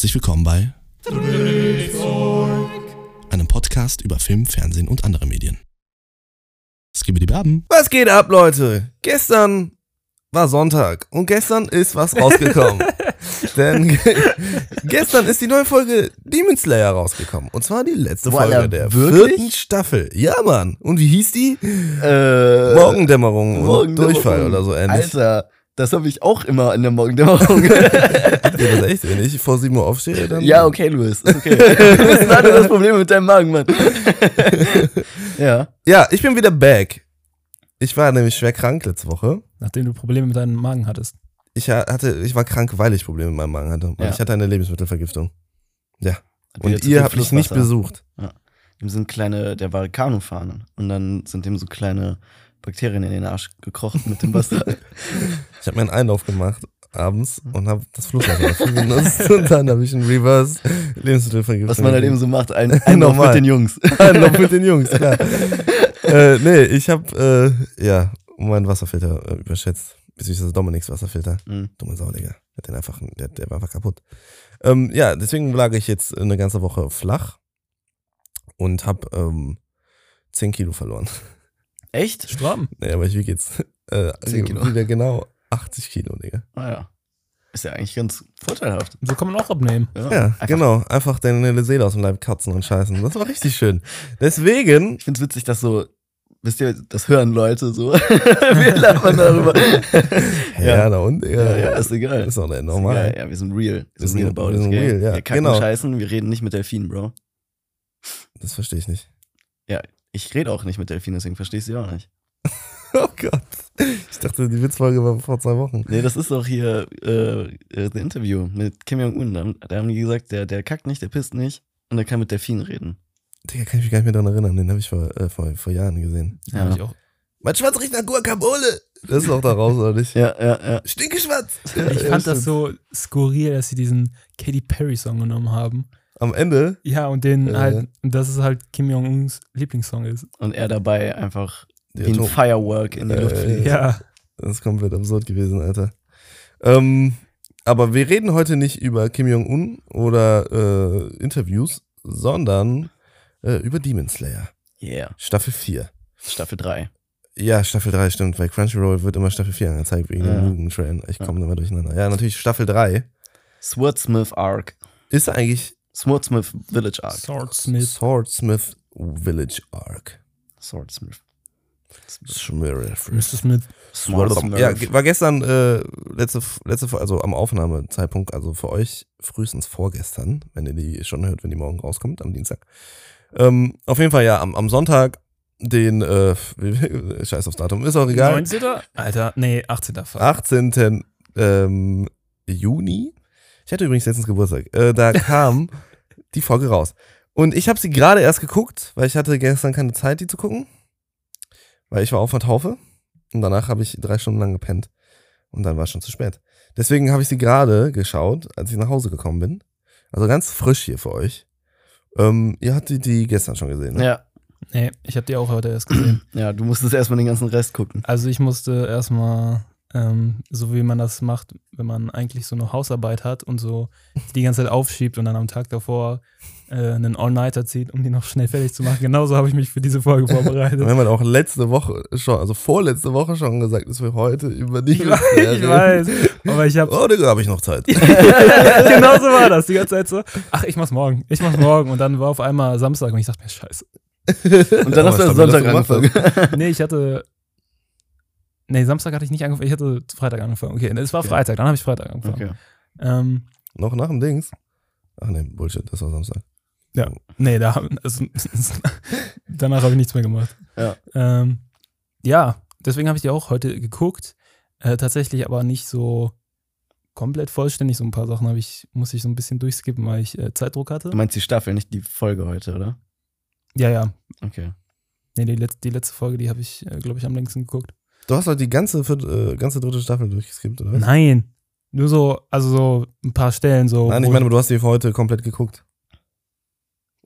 Herzlich willkommen bei einem Podcast über Film, Fernsehen und andere Medien. Skibidi Baben. Was geht ab, Leute? Gestern war Sonntag und gestern ist was rausgekommen. Denn ge gestern ist die neue Folge Demon Slayer rausgekommen. Und zwar die letzte Boah, Folge der wirklich? vierten Staffel. Ja, Mann. Und wie hieß die? Äh, Morgendämmerung und Morgendämmerung. Durchfall oder so ähnlich. Alter, das habe ich auch immer in der Morgendämmerung. Habt ihr das echt? Wenn ich vor 7 Uhr aufstehe, dann. ja, okay, Louis, ist okay. Was ist das Problem mit deinem Magen, Mann? ja. Ja, ich bin wieder back. Ich war nämlich schwer krank letzte Woche. Nachdem du Probleme mit deinem Magen hattest. Ich ha- hatte, ich war krank, weil ich Probleme mit meinem Magen hatte. Weil Ja. Ich hatte eine Lebensmittelvergiftung. Wieder Und ihr habt mich nicht besucht. Dem sind kleine, der war Kanufahren und dann sind dem so kleine Bakterien in den Arsch gekrochen mit dem Wasser. Ich habe mir einen Einlauf gemacht abends und habe das Flusswasser dafür benutzt. Und dann habe ich einen Reverse Lebensmittelvergiftung. Was man halt eben so macht, ein, Normal. ein Lauf mit den Jungs. Einlauf mit den Jungs, klar. äh, nee, ich habe äh, ja meinen Wasserfilter äh, überschätzt. Beziehungsweise Dominiks Wasserfilter. Mhm. Dumme Sau, Digga. Hat den einfach, der, der war einfach kaputt. Ähm, ja, deswegen lag ich jetzt eine ganze Woche flach und habe ähm, 10 Kilo verloren. Echt? Straben. Nee, aber ich wiege jetzt äh, 10 Kilo. wieder genau 80 Kilo, Digga. Ah ja. Ist ja eigentlich ganz vorteilhaft. So kann man auch abnehmen. Ja, Einfach- genau. Einfach deine Seele aus dem Leib katzen und scheißen. Das war richtig schön. Deswegen, Ich find's witzig, dass so, wisst ihr, das hören Leute so. Wir labern darüber. ja, da und, ja, ja, ja, ist egal. ist auch nicht Ist normal. egal. Ja, wir sind real. Wir sind- about wir sind real, ja, Wir kacken genau. scheißen, wir reden nicht mit Delfinen, Bro. Das verstehe ich nicht. Ich rede auch nicht mit Delfinen, deswegen verstehst du auch nicht. Oh Gott. Ich dachte, die Witzfolge war vor zwei Wochen. Nee, das ist doch hier äh, äh, The Interview mit Kim Jong-un. Da, da haben die gesagt, der, der kackt nicht, der pisst nicht und der kann mit Delfinen reden. Digga, kann ich mich gar nicht mehr daran erinnern. Den habe ich vor, äh, vor, vor Jahren gesehen. Ja. Hab Ich auch. Mein Schwanz riecht nach Guacamole. Das ist auch da raus, oder nicht? Ja, ja, ja. Stinkeschwanz. Ich fand das so skurril, dass sie diesen Katy Perry Song genommen haben. Am Ende, Ja, und den Äh. halt, und dass es halt Kim Jong-uns Lieblingssong ist. Und er dabei einfach die wie ein Firework in Äh, Luft fliegt. Ja. Das ist komplett absurd gewesen, Alter. Ähm, aber wir reden heute nicht über Kim Jong-un oder äh, Interviews, sondern äh, über Demon Slayer. Yeah. Staffel 4. Staffel 3. Ja, Staffel 3 stimmt, weil Crunchyroll wird immer Staffel 4 angezeigt wegen Ja. dem Mugen-Train. Ich komme immer durcheinander. Ja, natürlich Staffel 3. Swordsmith Arc. Ist eigentlich Swordsmith Village Arc. Swordsmith. Swordsmith Village Arc. Swordsmith. Mr. Smith. Swordsmith. Ja, war gestern äh, letzte, letzte, also am Aufnahmezeitpunkt, also für euch frühestens vorgestern, wenn ihr die schon hört, wenn die morgen rauskommt, am Dienstag. Ähm, auf jeden Fall ja, am, am Sonntag, den, äh, scheiß aufs Datum, ist auch egal, 19. Alter, nee, 18. Fuck. 18. Ähm, Juni. Ich hatte übrigens letztens Geburtstag. Äh, da kam die Folge raus. Und ich habe sie gerade erst geguckt, weil ich hatte gestern keine Zeit, die zu gucken. Weil ich war auf der Taufe. Und danach habe ich drei Stunden lang gepennt. Und dann war es schon zu spät. Deswegen habe ich sie gerade geschaut, als ich nach Hause gekommen bin. Also ganz frisch hier für euch. Ähm, ihr hattet die gestern schon gesehen, ne? Ja. Nee, ich habe die auch heute erst gesehen. ja, du musstest erstmal den ganzen Rest gucken. Also ich musste erstmal, ähm, so wie man das macht, wenn man eigentlich so eine Hausarbeit hat und so die ganze Zeit aufschiebt und dann am Tag davor äh, einen All-Nighter zieht, um die noch schnell fertig zu machen. Genauso habe ich mich für diese Folge vorbereitet. Wir haben halt auch letzte Woche schon, also vorletzte Woche schon gesagt, dass wir heute über die Ich weiß, ich weiß. Aber ich habe Oh, Digga, habe ich noch Zeit. genau so war das die ganze Zeit so. Ach, ich mach's morgen, ich mach's morgen. Und dann war auf einmal Samstag und ich dachte mir, scheiße. Und dann Aber hast du erst Sonntag angefangen. Nee, ich hatte. Nee, Samstag hatte ich nicht angefangen, ich hatte Freitag angefangen. Okay, es war Okay. Freitag, dann habe ich Freitag angefangen. Okay. Ähm, Noch nach dem Dings? Ach nee, Bullshit, das war Samstag. nee, da, also, danach habe ich nichts mehr gemacht. Ja. Ähm, ja, deswegen habe ich die auch heute geguckt. Äh, tatsächlich aber nicht so komplett vollständig. So ein paar Sachen habe ich, muss ich so ein bisschen durchskippen, weil ich äh, Zeitdruck hatte. Du meinst die Staffel, nicht die Folge heute, oder? Ja, ja. Okay. Nee, die, letzte, die letzte Folge, die habe ich, äh, glaube ich, am längsten geguckt. Du hast heute die ganze, vierte, äh, ganze dritte Staffel durchgeskippt, oder was? Nein. Nur so, also so ein paar Stellen so. Nein, ich meine, du hast die für heute komplett geguckt.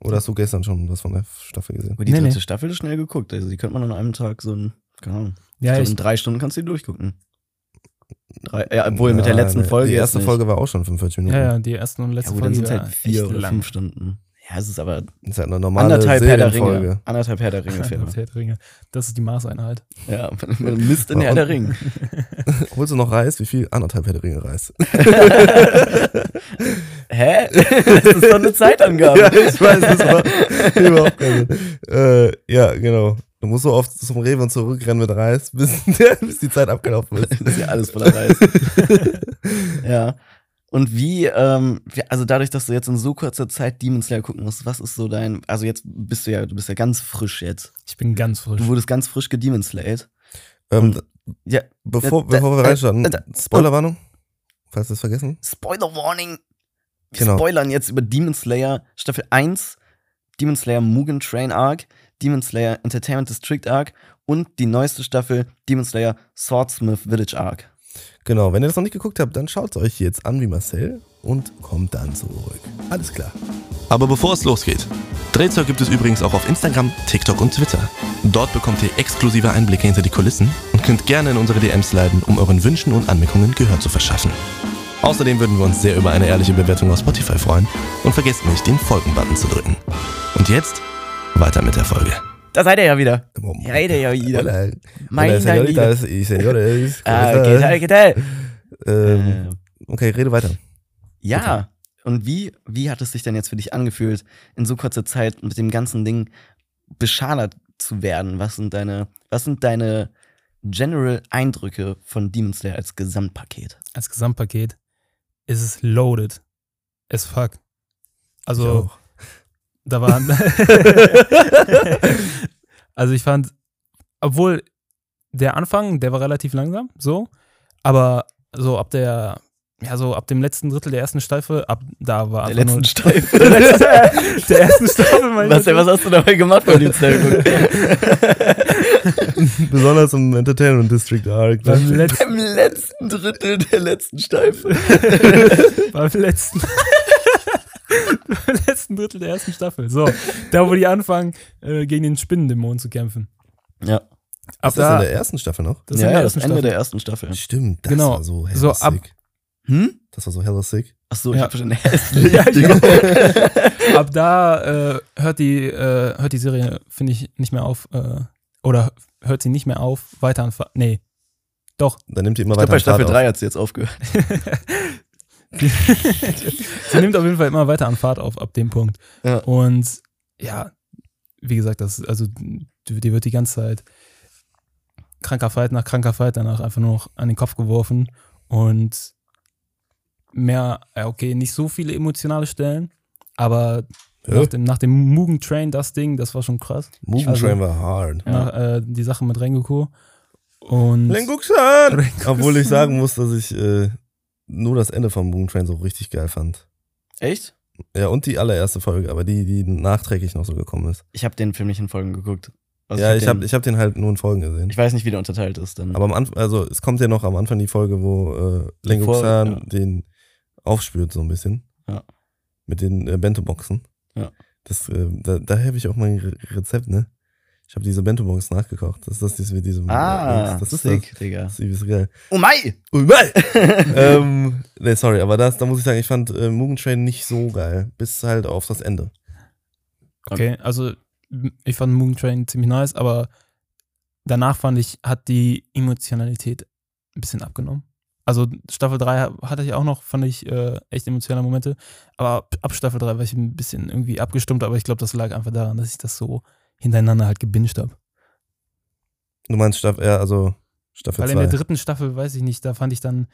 Oder hast du gestern schon was von der Staffel gesehen? Aber die Nee, dritte nee. Staffel ist schnell geguckt. Also die könnte man an einem Tag so ein, keine Ahnung. ja, glaub, ich, in drei Stunden kannst du die durchgucken. Drei, ja, obwohl mit der Ja, letzten Folge. Die erste. Folge war auch schon 45 Minuten. Ja, ja, die erste und Ja, letzte dann Folge. sind halt vier oder lang. fünf Stunden. Ja, es ist aber Das ist eine normale anderthalb Herr der Ringe. Anderthalb Herr der Ringe Filme. Herr der Ringe. Das ist die Maßeinheit. ja, man misst in Herr der Ringe. Holst du noch Reis? Wie viel? Anderthalb Herr der Ringe Reis. Hä? Das ist doch eine Zeitangabe. ja, ich weiß, das war überhaupt kein Sinn. Äh, ja, genau. Du musst so oft zum Rewe und zurückrennen mit Reis, bis, bis die Zeit abgelaufen ist. Das ist ja alles voller Reis. ja. Und wie, ähm, also dadurch, dass du jetzt in so kurzer Zeit Demon Slayer gucken musst, was ist so dein, also jetzt bist du ja, du bist ja ganz frisch jetzt. Ich bin ganz frisch. Du wurdest ganz frisch gedemon slayed. Ähm, Ja, bevor, Äh, bevor wir äh, reinstarten, äh, Spoilerwarnung, falls wir es vergessen. Spoiler Warning. Wir Genau. spoilern jetzt über Demon Slayer Staffel 1, Demon Slayer Mugen Train Arc, Demon Slayer Entertainment District Arc und die neueste Staffel Demon Slayer Swordsmith Village Arc. Genau, wenn ihr das noch nicht geguckt habt, dann schaut es euch jetzt an wie Marcel und kommt dann zurück. Alles klar. Aber bevor es losgeht, Drehzeug gibt es übrigens auch auf Instagram, TikTok und Twitter. Dort bekommt ihr exklusive Einblicke hinter die Kulissen und könnt gerne in unsere DMs leiten, um euren Wünschen und Anmerkungen Gehör zu verschaffen. Außerdem würden wir uns sehr über eine ehrliche Bewertung auf Spotify freuen und vergesst nicht, den Folgen-Button zu drücken. Und jetzt weiter mit der Folge. Da seid ihr ja wieder. Ja, Ja, jeder ja wieder. Hola. Meine Liebe. y señores. Ah, ¿Cómo okay, están? okay, okay. Ähm, Äh, okay, rede weiter. Ja. Und wie, wie hat es sich denn jetzt für dich angefühlt, in so kurzer Zeit mit dem ganzen Ding beschadert zu werden? Was sind deine, was sind deine general Eindrücke von Demon Slayer als Gesamtpaket? Als Gesamtpaket ist es loaded. As fuck. Ich Also, auch. Da waren. also, ich fand, obwohl der Anfang, der war relativ langsam, so, aber so ab der, ja, so ab dem letzten Drittel der ersten Staffel, ab da war Der letzten Staffel. der, letzte, der ersten Staffel, mein was, was hast du dabei gemacht beim Slayer? Besonders im Entertainment District Arc. beim letzten, Beim letzten Drittel der letzten Staffel. beim letzten, letzten Drittel der ersten Staffel, so, da wo die anfangen, äh, gegen den Spinnendämon zu kämpfen. Ja, Ist Ab das in da, der ersten Staffel noch? das ist ja, in der das Ende Staffel. der ersten Staffel. Stimmt, das Genau. war so hella So, ab- sick. Hm? Das war so hella sick. Achso, ich Ja. hab schon hässlich. Ja, ich. Ab da äh, hört die äh, hört die Serie finde ich nicht mehr auf äh, oder hört sie nicht mehr auf weiter an Nee. Doch. Dann nimmt die immer Ich glaube, weiter bei an Fahrt Staffel auf. 3 hat sie jetzt aufgehört. sie nimmt auf jeden Fall immer weiter an Fahrt auf ab dem Punkt. Ja. Und ja, wie gesagt, das also die, die wird die ganze Zeit kranker Fight nach kranker Fight danach einfach nur noch an den Kopf geworfen und mehr, ja, okay, nicht so viele emotionale Stellen, aber Ja. nach dem, nach dem Mugen Train, das Ding, das war schon krass. Mugen Also- Train war hard. Nach, äh, die Sache mit Rengoku. Und! Rengoku-san. Obwohl ich sagen muss, dass ich äh, nur das Ende von Mugen Train so richtig geil fand. Echt? Ja, und die allererste Folge, aber die, die nachträglich noch so gekommen ist. Ich habe den Film nicht in Folgen geguckt. Also ja, ich den- habe ich hab den halt nur in Folgen gesehen. ich weiß nicht, wie der unterteilt ist. Dann. Aber am Anfang, also es kommt ja noch am Anfang die Folge, wo äh, Lenguxan ja. den aufspürt so ein bisschen. Ja. Mit den äh, Bento-Boxen. Ja. Das, äh, da, da habe ich auch mein Re Rezept, ne? Ich habe diese Bento-Box nachgekocht. Das ist das, das mit diesem. ah, das ist sick, das. Digga. Das ist übelst geil. Oh mai! ähm, nee, sorry, aber das, da muss ich sagen, ich fand äh, Mugen Train nicht so geil. Bis halt auf das Ende. okay, also ich fand Mugen Train ziemlich nice, aber danach fand ich, hat die Emotionalität ein bisschen abgenommen. Also Staffel 3 hatte ich auch noch, fand ich äh, echt emotionale Momente. Aber ab, ab Staffel 3 war ich ein bisschen irgendwie abgestimmt, aber ich glaube, das lag einfach daran, dass ich das so hintereinander halt gebinged habe. Du meinst Staffel, ja, also Staffel Weil in der 2. dritten Staffel, weiß ich nicht, da fand ich dann,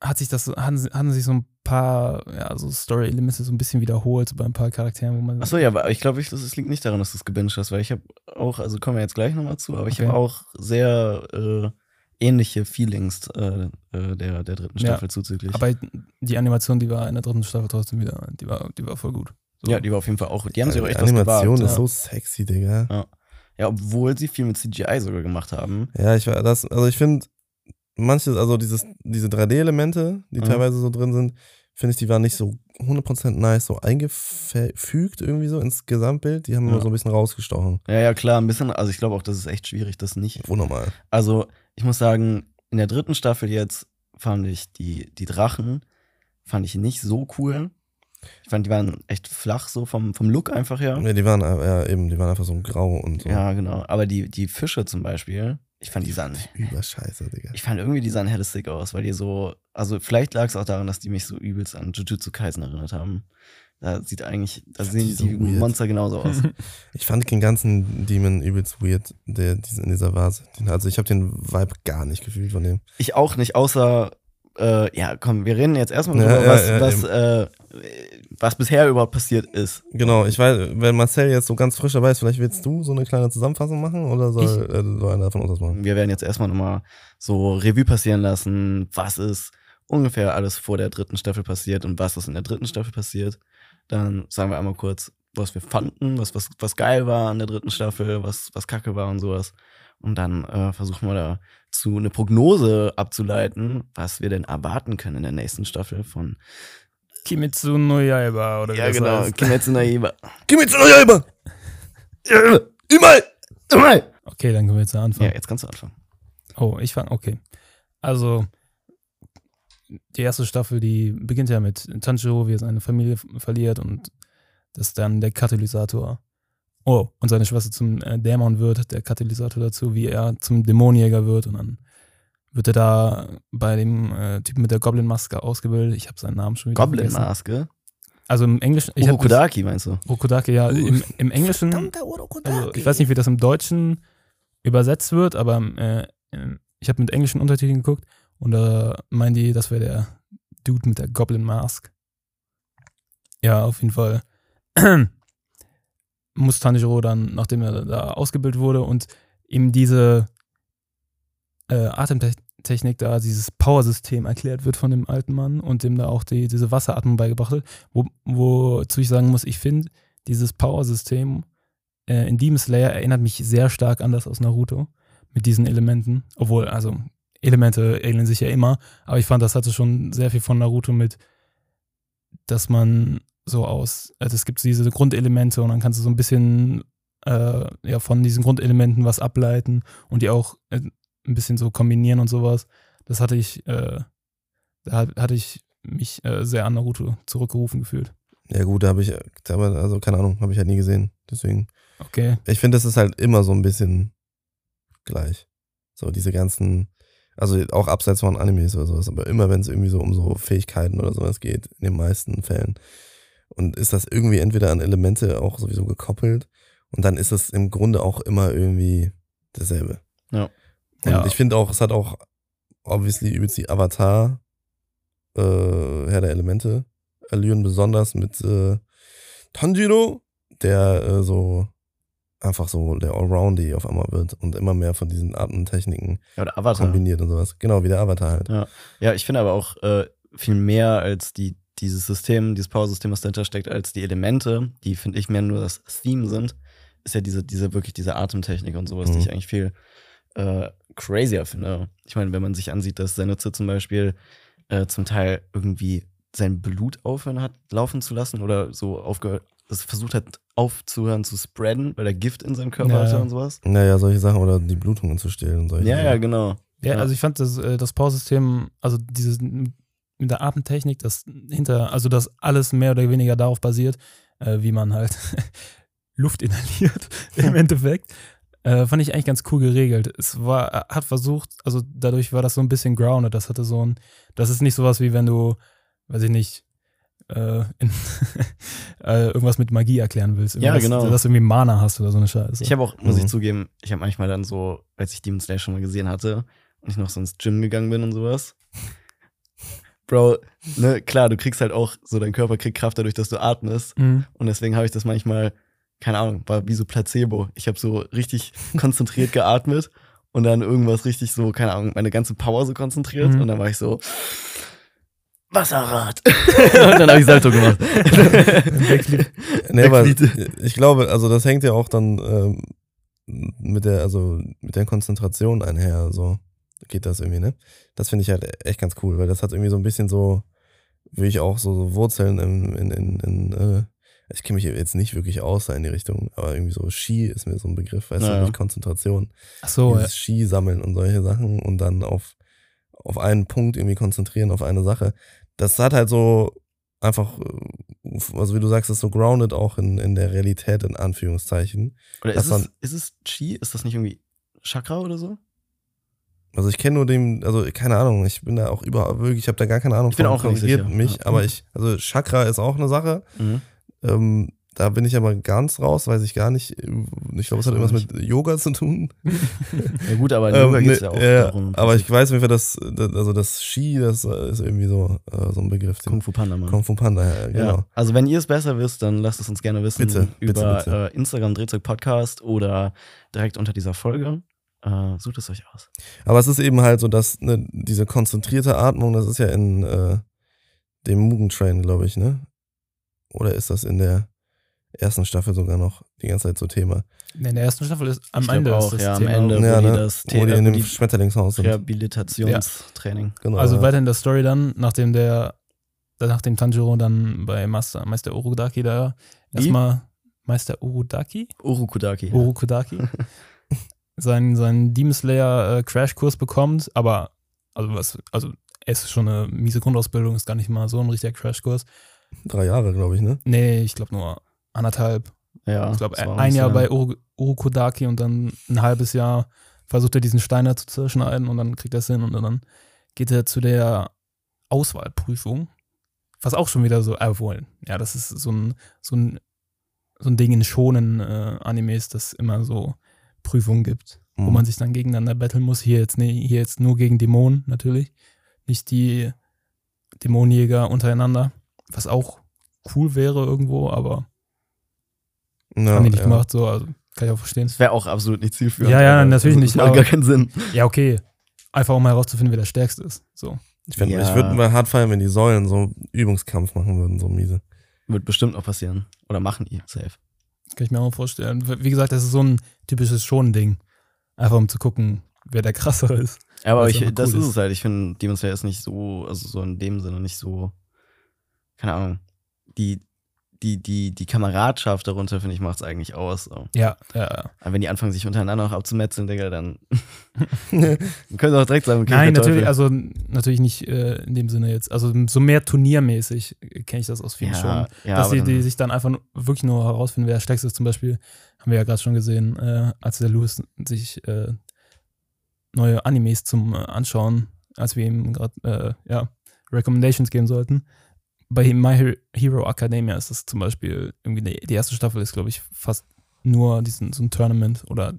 hat sich das, hatten, hatten sich so ein paar, ja, so Story-Elemente so ein bisschen wiederholt, so bei ein paar Charakteren, wo man. Achso, ja, aber ich glaube, ich, das liegt nicht daran, dass du es gebinged hast, weil ich habe auch, also kommen wir jetzt gleich nochmal zu, aber ich Okay. habe auch sehr äh, ähnliche Feelings äh, äh, der, der dritten Ja. Staffel zuzüglich. Aber die Animation, die war in der dritten Staffel trotzdem wieder, die war, die war voll gut. So. ja, die war auf jeden Fall auch, die haben sich auch echt was Animation gewagt. ist so sexy, Digga. Ja. ja, obwohl sie viel mit CGI sogar gemacht haben. Ja, ich war das, also ich finde, manche, also dieses, diese 3D-Elemente, die Mhm. teilweise so drin sind, finde ich, die waren nicht so 100% nice, so eingefügt irgendwie so ins Gesamtbild. Die haben Ja. immer so ein bisschen rausgestochen. Ja, ja, klar, ein bisschen, also ich glaube auch, das ist echt schwierig, das nicht. Wundermal. Also, ich muss sagen, in der dritten Staffel jetzt fand ich die, die Drachen, fand ich nicht so cool. Ich fand, die waren echt flach, so vom, vom Look einfach her. Ja, die waren äh, ja, eben, die waren einfach so grau und so. Ja, genau. Aber die, die Fische zum Beispiel, ich fand die sahen, Überscheiße, Digga. ich fand irgendwie, die sahen hellistic aus, weil die so, also vielleicht lag es auch daran, dass die mich so übelst an Jujutsu Kaisen erinnert haben. Da sieht eigentlich, da sehen die so die. Monster genauso aus. Ich fand den ganzen Demon übelst weird, der, in dieser Vase. Also ich habe den Vibe gar nicht gefühlt von dem. Ich auch nicht, außer, äh, ja, komm, wir reden jetzt erstmal Ja, drüber, ja, was, was, äh, was bisher überhaupt passiert ist. Genau, ich weiß, wenn Marcel jetzt so ganz frisch dabei ist, vielleicht willst du so eine kleine Zusammenfassung machen oder soll, äh, soll einer von uns das machen? Wir werden jetzt erstmal nochmal so Revue passieren lassen, was ist ungefähr alles vor der dritten Staffel passiert und was ist in der dritten Staffel passiert. Dann sagen wir einmal kurz, was wir fanden, was, was, was geil war an der dritten Staffel, was, was kacke war und sowas. Und dann äh, versuchen wir dazu eine Prognose abzuleiten, was wir denn erwarten können in der nächsten Staffel von Kimetsu no Yaiba oder wie Ja, das genau, heißt. Kimetsu no Yaiba. Mir zu Räuber! Überall! Überall! Okay, dann können wir jetzt anfangen. Ja, jetzt kannst du anfangen. Oh, ich fange, okay. Also, die erste Staffel, die beginnt ja mit Tanjiro, wie er seine Familie f- verliert und das ist dann der Katalysator. Oh, und seine Schwester zum äh, Dämon wird, der Katalysator dazu, wie er zum Dämonenjäger wird und dann wird er da bei dem äh, Typen mit der Goblin-Maske ausgebildet. Ich habe seinen Namen schon wieder vergessen. Goblin-Maske. Also im Englischen, ich Urokodaki meinst du? Rokodake, ja, im, im Englischen, also ich weiß nicht, wie das im Deutschen übersetzt wird, aber äh, ähm, ich habe mit englischen Untertiteln geguckt und da meinen die, das wäre der Dude mit der Goblin Mask. Ja, auf jeden Fall. Muss Tanjiro dann, nachdem er da ausgebildet wurde und ihm diese äh, Atemtechnik da, dieses Power-System erklärt wird von dem alten Mann und dem da auch die, diese Wasseratmung beigebracht wird, wo, wozu ich sagen muss, ich finde dieses Power-System äh, in Demon Slayer erinnert mich sehr stark an das aus Naruto mit diesen Elementen. Obwohl, also Elemente ähneln sich ja immer, aber ich fand, das hatte schon sehr viel von Naruto mit, dass man so aus, also es gibt diese Grundelemente und dann kannst du so ein bisschen äh, ja, von diesen Grundelementen was ableiten und die auch äh, ein bisschen so kombinieren und sowas. Das hatte ich, äh, da hat- hatte ich mich äh, sehr an Naruto zurückgerufen gefühlt. Ja gut, da habe ich, da also keine Ahnung, habe ich halt nie gesehen. Deswegen, Okay. ich finde, das ist halt immer so ein bisschen gleich. So diese ganzen, also auch abseits von Animes oder sowas, aber immer wenn es irgendwie so um so Fähigkeiten oder sowas geht, in den meisten Fällen. Und ist das irgendwie entweder an Elemente auch sowieso gekoppelt und dann ist es im Grunde auch immer irgendwie dasselbe. Ja. Und Ja. ich finde auch, es hat auch obviously übelst die Avatar, äh, Herr der Elemente, Allüren besonders mit äh, Tanjiro, der äh, so einfach so der Allroundy auf einmal wird und immer mehr von diesen Atemtechniken Ja, oder Avatar. kombiniert und sowas. Genau, wie der Avatar halt. Ja. Ja, ich finde aber auch äh, viel mehr als die, dieses System, dieses Power-System, was dahinter steckt, als die Elemente, die finde ich mehr nur das Theme sind, ist ja diese, diese wirklich diese Atemtechnik und sowas, die Mhm. ich eigentlich viel äh, crazier finde. Ich meine, wenn man sich ansieht, dass Zenitsu zum Beispiel äh, zum Teil irgendwie sein Blut aufhören hat, laufen zu lassen oder so aufgehört, das versucht hat aufzuhören zu spreaden, weil er Gift in seinem Körper Ja, hatte ja. und sowas. Naja, solche Sachen oder die Blutungen zu stillen und solche Ja, ja, Sachen. genau. Ja, Ja. also ich fand das, äh, das Power-System, also dieses mit der Atemtechnik, das hinter, also das alles mehr oder weniger darauf basiert, äh, wie man halt Luft inhaliert im Endeffekt, äh, fand ich eigentlich ganz cool geregelt. Es war, er hat versucht, also dadurch war das so ein bisschen grounded, das hatte so ein, das ist nicht sowas wie wenn du, weiß ich nicht, äh, in, äh, irgendwas mit Magie erklären willst. Ja, Irgendwas, genau. Dass du irgendwie Mana hast oder so eine Scheiße. Ich habe auch, muss Mhm. ich zugeben, ich habe manchmal dann so, als ich Demon Slayer schon mal gesehen hatte und ich noch so ins Gym gegangen bin und sowas. Bro, ne, klar, du kriegst halt auch so, dein Körper kriegt Kraft dadurch, dass du atmest. Mhm. Und deswegen habe ich das manchmal, keine Ahnung, war wie so Placebo. Ich habe so richtig konzentriert geatmet und dann irgendwas richtig so, keine Ahnung, meine ganze Power so konzentriert. Mhm. Und dann war ich so, Wasserrad. und dann habe ich Salto gemacht. Nee, Backflip. ich glaube, also das hängt ja auch dann ähm, mit der, also mit der Konzentration einher, so geht das irgendwie, ne? Das finde ich halt echt ganz cool, weil das hat irgendwie so ein bisschen so, will ich auch so, so Wurzeln in, in, in, in äh, ich kenne mich jetzt nicht wirklich aus in die Richtung, aber irgendwie so Ski ist mir so ein Begriff, weißt Ja, du, durch Konzentration. Ach so, ja. Ski sammeln und solche Sachen und dann auf auf einen Punkt irgendwie konzentrieren, auf eine Sache. Das hat halt so einfach, äh, also wie du sagst, ist so grounded auch in, in der Realität, in Anführungszeichen. Oder ist es, ist es Chi? Ist das nicht irgendwie Chakra oder so? Also ich kenne nur den, also keine Ahnung, ich bin da auch überhaupt wirklich, ich habe da gar keine Ahnung Ich bin von, auch korrigiert mich, ja. aber ich, also Chakra ist auch eine Sache. Mhm. Ähm, da bin ich aber ganz raus, weiß ich gar nicht. Ich glaube, es hat irgendwas mit Yoga zu tun. Ja gut, aber Ähm, Yoga geht es ja auch ja, darum. Aber ich weiß nicht, das, das, also das Ski, das ist irgendwie so, äh, so ein Begriff. Kung Fu Panda, Mann. Kung Fu Panda, ja, genau. Ja. Also wenn ihr es besser wisst, dann lasst es uns gerne wissen Bitte, bitte, über bitte. Äh, Instagram Drehzeug Podcast oder direkt unter dieser Folge. Äh, sucht es euch aus. Aber es ist eben halt so, dass ne, diese konzentrierte Atmung, das ist ja in äh, dem Mugen Train, glaube ich, ne? Oder ist das in der ersten Staffel sogar noch die ganze Zeit so Thema? In der ersten Staffel ist am Ich Ende auch, ist das ja, am Thema. Ende. wo ja, die ne? das Wo die in dem die Schmetterlingshaus sind. Rehabilitationstraining. Genau, Also ja. weiter in der Story dann, nachdem der, nachdem Tanjiro dann bei Master, Meister Urudaki da erstmal Meister Urudaki? Urukudaki. Urukudaki seinen, seinen Demon Slayer äh, Crashkurs bekommt, aber also was, also es ist schon eine miese Grundausbildung, ist gar nicht mal so ein richtiger Crashkurs. Drei Jahre, glaube ich, ne? Nee, ich glaube nur anderthalb. Ja, ich glaube ein Jahr bei Uru, Urukudaki und dann ein halbes Jahr versucht er diesen Stein da zu zerschneiden und dann kriegt er es hin und dann geht er zu der Auswahlprüfung. Was auch schon wieder so, äh, wohl, ja, das ist so ein, so ein, so ein Ding in schonen äh, Animes, das immer so Prüfungen gibt, wo Mhm. man sich dann gegeneinander battlen muss. Hier jetzt, nee, hier jetzt nur gegen Dämonen natürlich, nicht die Dämonenjäger untereinander, was auch cool wäre irgendwo, aber ja, haben die nicht ja. gemacht, so, also kann ich auch verstehen. Das wäre auch absolut nicht zielführend. Ja, ja, aber natürlich das nicht, Macht gar keinen Sinn. Ja, okay. Einfach um herauszufinden, wer der Stärkste ist. So. Ich, Ja. ich würde mal hart feiern, wenn die Säulen so Übungskampf machen würden, so miese. Wird bestimmt noch passieren. Oder machen die, safe. Kann ich mir auch vorstellen. Wie gesagt, das ist so ein typisches Schon-Ding. Einfach um zu gucken, wer der krassere ist. Ja, aber ich, das cool ist ist. es halt. Ich finde, Demon Slayer ist nicht so, also so in dem Sinne nicht so, keine Ahnung. Die, die, die, die Kameradschaft darunter, finde ich, macht es eigentlich aus. So. Ja, ja, ja. Aber wenn die anfangen, sich untereinander noch abzumetzeln, Digga, dann dann können sie auch direkt sagen, okay, Nein, natürlich, also natürlich nicht äh, in dem Sinne jetzt. Also so mehr turniermäßig kenne ich das aus vielen ja, schon. ja, dass die, die sich dann einfach wirklich nur herausfinden, wer Stärkste ist. Zum Beispiel haben wir ja gerade schon gesehen, äh, als der Louis sich äh, neue Animes zum äh, Anschauen, als wir ihm gerade äh, ja, Recommendations geben sollten. Bei My Hero- Hero Academia ist das zum Beispiel irgendwie die, die erste Staffel ist, glaube ich, fast nur diesen, so ein Tournament oder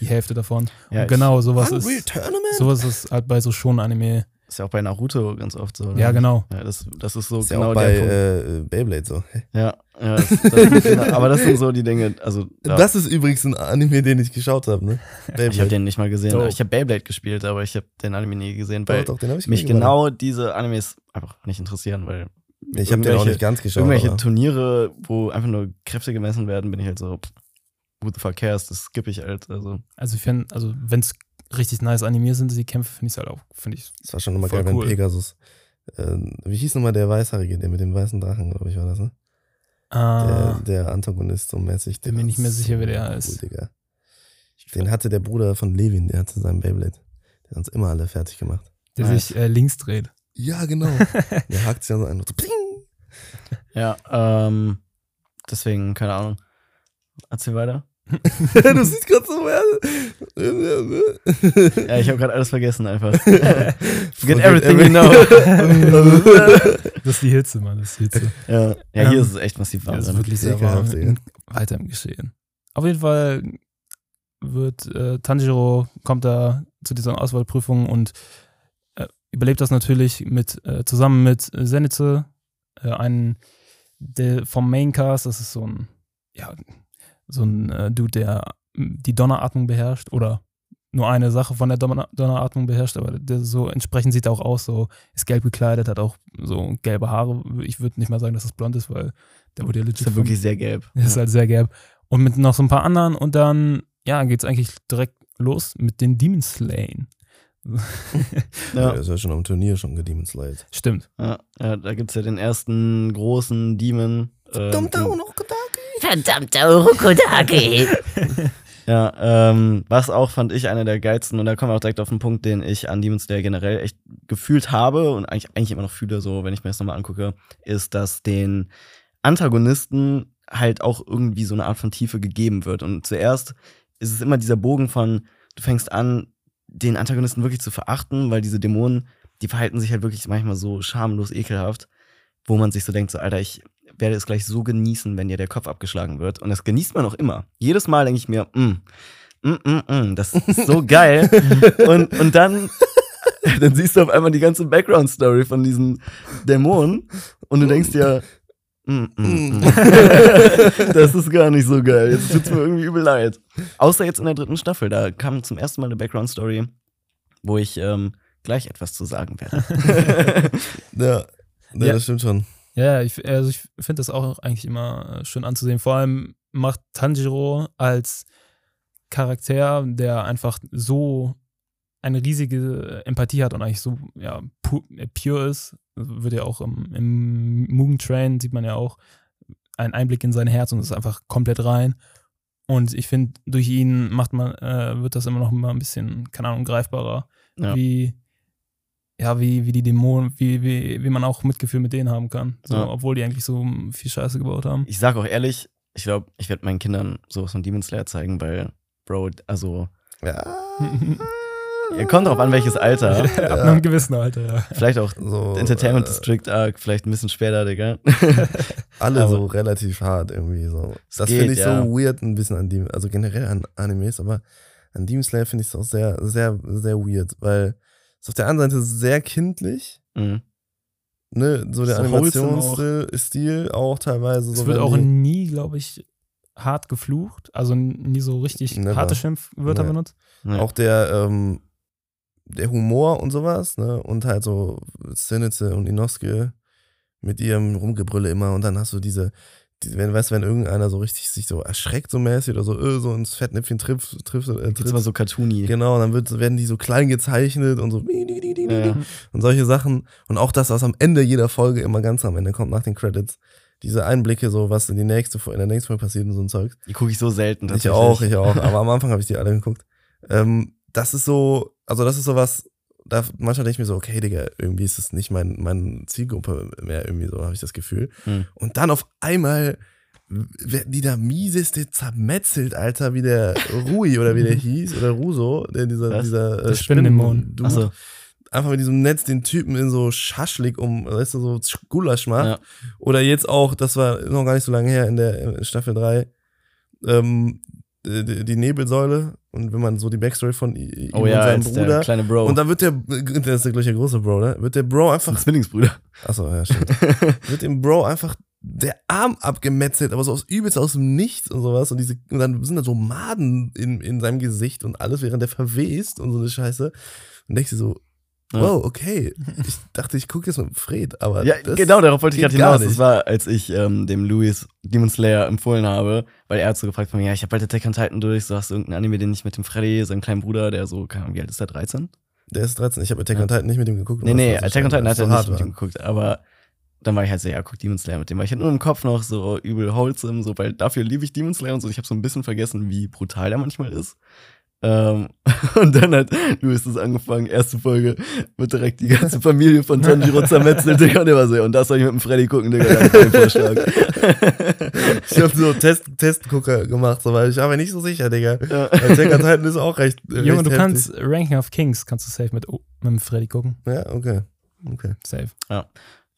die Hälfte davon. ja, Und genau, sowas Unreal ist, Tournament? sowas ist halt bei so schon Anime. Ist ja auch bei Naruto ganz oft so. oder? Ja, genau. Ja, das, das ist so ist ja genau auch bei der Punkt. äh, Beyblade so. Ja, ja das, das, genau, aber das sind so die Dinge, also da, Das ist übrigens ein Anime, den ich geschaut habe, ne? ich habe den nicht mal gesehen. Dope. Ich habe Beyblade gespielt, aber ich habe den Anime nie gesehen, Doch, weil doch, ich mich gesehen, genau diese Animes einfach nicht interessieren, weil? Ich habe den auch nicht ganz geschaut. irgendwelche aber- Turniere, wo einfach nur Kräfte gemessen werden, bin ich halt so, pff, who the fuck cares, das skippe ich halt. Also, Also ich finde, also wenn es richtig nice animiert sind, die Kämpfe, finde ich es halt auch, finde ich. Das war schon immer Voll geil, wenn cool. Pegasus. Äh, wie hieß nochmal der Weißhaarige, der mit dem weißen Drachen, glaube ich, war das, ne? Der, Ah, der Antagonist so mäßig. der Bin mir nicht mehr sicher, wer der cool, ist. Digga. Den hatte der Bruder von Levin, der hatte seinen Beyblade. Der hat uns immer alle fertig gemacht. der nice. sich äh, links dreht. Ja, genau. der hakt sich dann so ein. So, ja, ähm, deswegen, keine Ahnung. Erzähl weiter. du siehst gerade so. Ja, ich habe gerade alles vergessen einfach. Forget Forget everything you know. Das ist die Hitze, Mann, das ist die Hitze. ja, ja hier Ähm, ist es echt massiv warm. Das ist wirklich sehr warm. Weiter im Geschehen. Auf jeden Fall wird äh, Tanjiro kommt da zu dieser Auswahlprüfung und äh, überlebt das natürlich mit äh, zusammen mit Zenitsu, äh, einen der vom Maincast, das ist so ein ja so ein äh, Dude, der mm, die Donneratmung beherrscht oder nur eine Sache von der Donner Donneratmung beherrscht, aber der so entsprechend sieht er auch aus, so ist gelb gekleidet, hat auch so gelbe Haare. Ich würde nicht mal sagen, dass das blond ist, weil der wurde ja legit ist ja vom- wirklich sehr gelb. ist halt sehr gelb. Und mit noch so ein paar anderen und dann, ja, geht's eigentlich direkt los mit den Demon Slayen. Ja. Ja, Der ist ja schon am Turnier schon gedemon Slide. Stimmt. ja, ja, da gibt es ja den ersten großen Demon. Ähm, Verdammter Urokodaki. Ja, ähm, was auch fand ich einer der geilsten, und da kommen wir auch direkt auf den Punkt, den ich an Demon Slayer generell echt gefühlt habe und eigentlich, eigentlich immer noch fühle, so wenn ich mir das nochmal angucke, ist, dass den Antagonisten halt auch irgendwie so eine Art von Tiefe gegeben wird. Und zuerst ist es immer dieser Bogen von, du fängst an, den Antagonisten wirklich zu verachten, weil diese Dämonen, die verhalten sich halt wirklich manchmal so schamlos ekelhaft, wo man sich so denkt, so, Alter, ich werde es gleich so genießen, wenn dir der Kopf abgeschlagen wird. Und das genießt man auch immer. Jedes Mal denke ich mir, mm, mm, mm, mm, das ist so geil. und, und dann, dann siehst du auf einmal die ganze Background-Story von diesen Dämonen und du denkst dir, mm, mm, mm. das ist gar nicht so geil. Jetzt tut's mir irgendwie übel leid. Außer jetzt in der dritten Staffel, da kam zum ersten Mal eine Background-Story, wo ich ähm, gleich etwas zu sagen werde. Ja, ja, Ja. das stimmt schon. Ja, ich, also ich finde das auch eigentlich immer äh, schön anzusehen. Vor allem macht Tanjiro als Charakter, der einfach so eine riesige Empathie hat und eigentlich so ja, pu äh, pure ist, wird ja auch im, im Mugen Train, sieht man ja auch einen Einblick in sein Herz und es ist einfach komplett rein. Und ich finde, durch ihn macht man, äh, wird das immer noch mal ein bisschen, keine Ahnung, greifbarer, Ja. wie, ja, wie, wie die Dämonen, wie, wie, wie man auch Mitgefühl mit denen haben kann. So, Ja. Obwohl die eigentlich so viel Scheiße gebaut haben. Ich sag auch ehrlich, ich glaube, ich werde meinen Kindern sowas von Demon Slayer zeigen, weil, Bro, also, Ja. ihr kommt drauf an, welches Alter. Ab einem gewissen Alter, ja. Vielleicht auch So, Entertainment äh, District Arc, vielleicht ein bisschen später, Digga. alle Aber- so relativ hart irgendwie so. Es Das finde ich ja. so weird ein bisschen an Demon, also generell an Animes, aber an Demon Slayer finde ich es auch sehr, sehr, sehr weird, weil es auf der einen Seite sehr kindlich, Mhm. ne, so der So Animationsstil Stil auch teilweise Es so. wird wenn auch nie, glaube ich, hart geflucht. Also nie so richtig Never. harte Schimpfwörter Nee. benutzt. Ja. auch der, ähm, der Humor und sowas, ne, und halt so Zenitze und Inosuke mit ihrem Rumgebrülle immer und dann hast du diese, die, wenn, weißt du, wenn irgendeiner so richtig sich so erschreckt so mäßig oder so, äh, so ins Fettnäpfchen trifft, trifft, äh, trifft mal so cartoony. Genau, dann wird, werden die so klein gezeichnet und so Ja. und solche Sachen. Und auch das, was am Ende jeder Folge immer ganz am Ende kommt, nach den Credits. Diese Einblicke, so was in die nächste, in der nächsten Folge passiert und so ein Zeug. Die gucke ich so selten. Ich auch, ich auch. Aber am Anfang habe ich die alle geguckt. Ähm, das ist so, also das ist so was, da manchmal denke ich mir so, okay, Digga, irgendwie ist es nicht mein, meine Zielgruppe mehr, irgendwie so, habe ich das Gefühl. Hm. Und dann auf einmal werden die da mieseste zermetzelt, Alter, wie der Rui oder wie der hieß, oder Ruso, der dieser, Was? dieser äh. Spinnendude, Achso, einfach mit diesem Netz den Typen in so Schaschlik um, weißt du, so Gulasch macht. Ja. Oder jetzt auch, das war noch gar nicht so lange her in der in Staffel 3, ähm, die, Nebelsäule und wenn man so die Backstory von i- ihm oh und ja, seinem als der Bruder kleine Bro. und dann wird der, der ist der gleiche große Bro, ne? Wird der Bro einfach, Zwillingsbrüder. achso, ja, stimmt. wird dem Bro einfach der Arm abgemetzelt, aber so aus übelst aus dem Nichts und sowas. Und, diese, und dann sind da so Maden in, in seinem Gesicht und alles, während der verwest und so eine Scheiße. Und denkst du so, Ja. wow, okay. Ich dachte, ich gucke jetzt mit Fred, aber. Ja, das genau, darauf wollte ich gerade hinaus. Das war, als ich ähm, dem Louis Demon Slayer empfohlen habe, weil er hat so gefragt von mir, ja, ich habe bald Attack on Titan durch, so hast du irgendeinen Anime, den ich mit dem Freddy, seinem kleinen Bruder, der so, keine Ahnung, wie alt ist der, 13? Der ist 13. Ich habe Attack on Titan nicht mit ihm geguckt. Nee, nee, Attack on Titan hat er nicht mit ihm geguckt, aber dann war ich halt so, ja, guck Demon Slayer mit dem. Weil ich hatte nur im Kopf noch so übel wholesome, so, weil dafür liebe ich Demon Slayer und so. Ich habe so ein bisschen vergessen, wie brutal der manchmal ist. Ähm, und dann hat Louis das angefangen, erste Folge, wird direkt die ganze Familie von Tanjiro zermetzelt, Digga, und der war so, und das soll ich mit dem Freddy gucken, Digga, Vorschlag. Ich habe so Test, Testgucker gemacht, so, weil ich war mir nicht so sicher, Digga. ja. Attack on Titan ist auch recht. Junge, recht du heftig. kannst Ranking of Kings, kannst du safe mit, mit dem Freddy gucken. Ja, okay. Okay. Safe.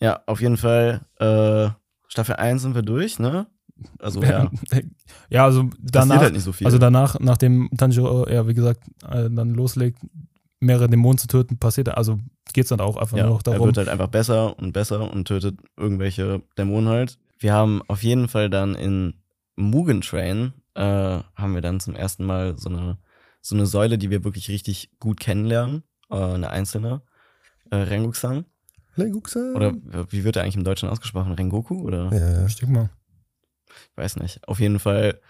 ja, auf jeden Fall, äh, Staffel 1 sind wir durch, ne? Also, ja, ja, also danach, halt nicht so viel. also danach, nachdem Tanjiro, ja, wie gesagt, äh, dann loslegt, mehrere Dämonen zu töten, passiert, also geht's dann auch einfach Ja, nur noch er darum. wird halt einfach besser und besser und tötet irgendwelche Dämonen halt. Wir haben auf jeden Fall dann in Mugen Train, äh, haben wir dann zum ersten Mal so eine, so eine Säule, die wir wirklich richtig gut kennenlernen. Äh, eine einzelne. Äh, Rengoku-san. Lenguxa. Oder wie wird er eigentlich im Deutschen ausgesprochen? Rengoku? Oder? Ja, ja. Ich denke mal. Ich weiß nicht. Auf jeden Fall.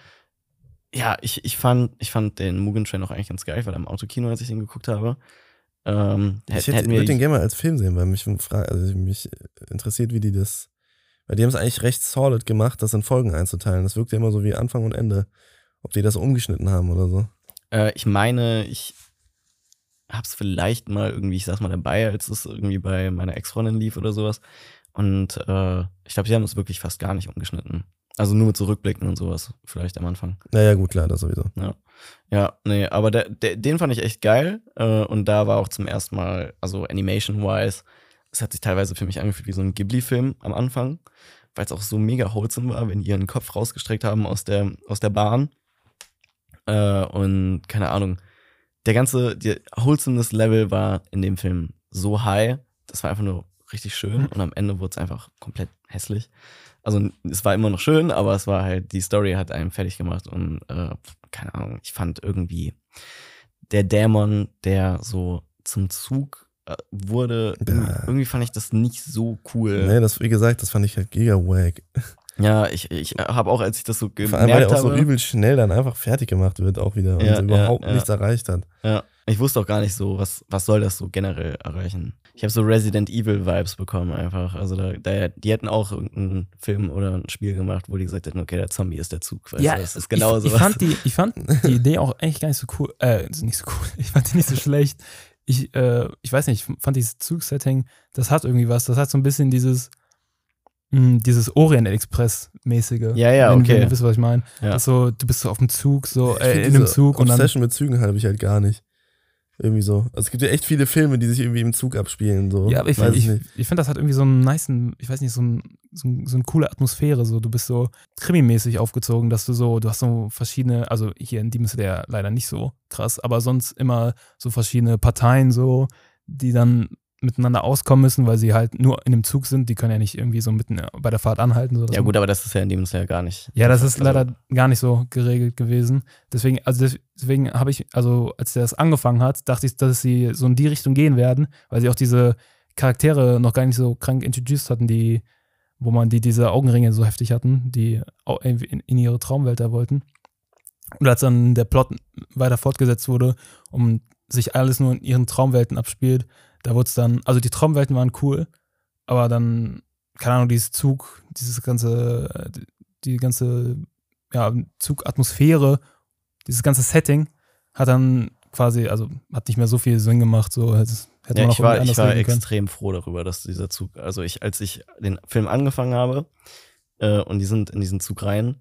Ja, ich, ich, fand, ich fand den Mugen Train auch eigentlich ganz geil. Da im Autokino, als ich den geguckt habe. Ähm, Ich hätt- hätte, würde den gerne mal als Film sehen, weil mich, also mich interessiert, wie die das. Weil die haben es eigentlich recht solid gemacht, das in Folgen einzuteilen. Das wirkt ja immer so wie Anfang und Ende. Ob die das umgeschnitten haben oder so. Äh, ich meine, ich hab's vielleicht mal irgendwie, ich saß mal dabei, als es irgendwie bei meiner Ex-Freundin lief oder sowas. Und äh, ich glaube, sie haben es wirklich fast gar nicht umgeschnitten. Also nur mit Zurückblicken und sowas, vielleicht am Anfang. Naja, gut, klar, das sowieso. Ja, nee, aber der, der, den fand ich echt geil. Äh, und da war auch zum ersten Mal, also Animation-wise, es hat sich teilweise für mich angefühlt wie so ein Ghibli-Film am Anfang, weil es auch so mega wholesome war, wenn die ihren Kopf rausgestreckt haben aus der, aus der Bahn. Äh, und keine Ahnung, der ganze, der Wholesomeness-Level war in dem Film so high, das war einfach nur richtig schön und am Ende wurde es einfach komplett hässlich. Also es war immer noch schön, aber es war halt, die Story hat einen fertig gemacht und äh, keine Ahnung, ich fand irgendwie der Dämon, der so zum Zug äh, wurde, Ja. irgendwie fand ich das nicht so cool. Nee, das, wie gesagt, das fand ich halt giga wack. Ja, ich, ich habe auch, als ich das so Vor allem, weil gemerkt er auch so habe, übel schnell dann einfach fertig gemacht wird, auch wieder. Und ja, überhaupt ja. nichts erreicht hat. ja, ich wusste auch gar nicht so, was, was soll das so generell erreichen. Ich habe so Resident Evil Vibes bekommen einfach. Also da, da, die hätten auch irgendeinen Film oder ein Spiel gemacht, wo die gesagt hätten, okay, der Zombie ist der Zug. Weißt du, das ist genau ich, so. ich, fand die, ich fand die Idee auch eigentlich gar nicht so cool. Äh, nicht so cool. Ich fand die nicht so schlecht. Ich, äh, ich weiß nicht, ich fand dieses Zugsetting, das hat irgendwie was. Das hat so ein bisschen dieses, mh, dieses Orient Express-mäßige. Ja, ja, wenn, okay. Wenn du wisst, was ich meine. Ja. Das so, du bist so auf dem Zug, so äh, in einem Zug und dann. Obsession mit Zügen habe ich halt gar nicht. Irgendwie so. Also es gibt ja echt viele Filme, die sich irgendwie im Zug abspielen. So. Ja, aber ich, Weiß ich, nicht. ich finde, das hat irgendwie so einen niceen, ich weiß nicht, so, ein, so, ein, so eine coole Atmosphäre. So, du bist so krimimäßig aufgezogen, dass du so, du hast so verschiedene, also hier in Demon Slayer leider nicht so krass, aber sonst immer so verschiedene Parteien so, die dann miteinander auskommen müssen, weil sie halt nur in dem Zug sind. Die können ja nicht irgendwie so mitten bei der Fahrt anhalten. So, ja gut, aber das ist ja in dem Sinne ja gar nicht. ja, das ist Also- leider gar nicht so geregelt gewesen. Deswegen, also des- deswegen habe ich, also als der das angefangen hat, dachte ich, dass sie so in die Richtung gehen werden, weil sie auch diese Charaktere noch gar nicht so krank introduced hatten, die, wo man die diese Augenringe so heftig hatten, die in, in ihre Traumwelt da wollten. Und als dann der Plot weiter fortgesetzt wurde, um sich alles nur in ihren Traumwelten abspielt, da wurde es dann, also die Traumwelten waren cool, aber dann, keine Ahnung, dieses Zug, dieses ganze, die, ganze ja, Zugatmosphäre, dieses ganze Setting hat dann quasi, also hat nicht mehr so viel Sinn gemacht, so hätte Ja, man auch ich war, ich war extrem froh darüber, dass dieser Zug, also ich, als ich den Film angefangen habe äh, und die sind in diesen Zug rein,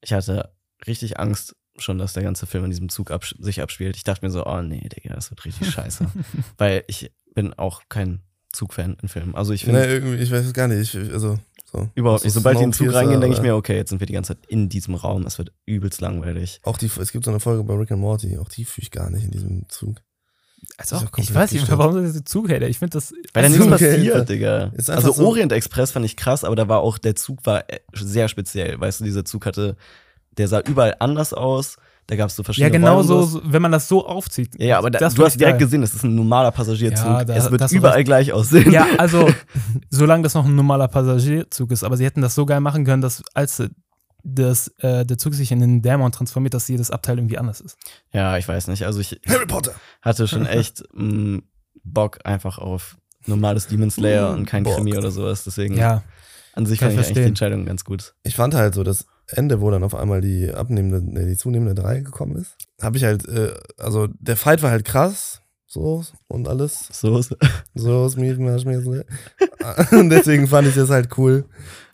ich hatte richtig Angst schon, dass der ganze Film in diesem Zug abs sich abspielt. Ich dachte mir so, oh nee, Digga, das wird richtig scheiße. Weil ich bin auch kein Zugfan in Filmen. Also ich finde Nee, irgendwie, ich weiß es gar nicht. Ich, also, so. überhaupt nicht. so Sobald die in den Zug reingehen, denke ich mir, okay, jetzt sind wir die ganze Zeit in diesem Raum. Es wird übelst langweilig. Auch die, es gibt so eine Folge bei Rick and Morty, auch die fühle ich gar nicht in diesem Zug. Also, Ist doch ich weiß nicht, warum das der Zug hält. Ich finde das. Weil da Ach nichts passiert, Digga. Also so- Orient Express fand ich krass, aber da war auch, der Zug war äh, sehr speziell. Weißt du, dieser Zug hatte, der sah überall anders aus. Da gab es so Ja, verschiedene genau so, Räume. so, wenn man das so aufzieht. Ja, ja, aber da, das du hast direkt geil. gesehen, das ist ein normaler Passagierzug. Ja, da- es wird überall gleich aussehen. Ja, also, solange das noch ein normaler Passagierzug ist, aber sie hätten das so geil machen können, dass als das, äh, der Zug sich in den Dämon transformiert, dass jedes Abteil irgendwie anders ist. Ja, ich weiß nicht. Also ich Harry Potter! hatte schon echt mh, Bock einfach auf normales Demon Slayer und kein Bock. Krimi oder sowas. Deswegen Ja, an sich kann fand ich ich eigentlich die verstehen. Entscheidung ganz gut. Ich fand halt so das Ende, wo dann auf einmal die abnehmende, nee, die zunehmende 3 gekommen ist. Habe ich halt, äh, also der Fight war halt krass, so und alles. So ist So ist mir deswegen fand ich das halt cool.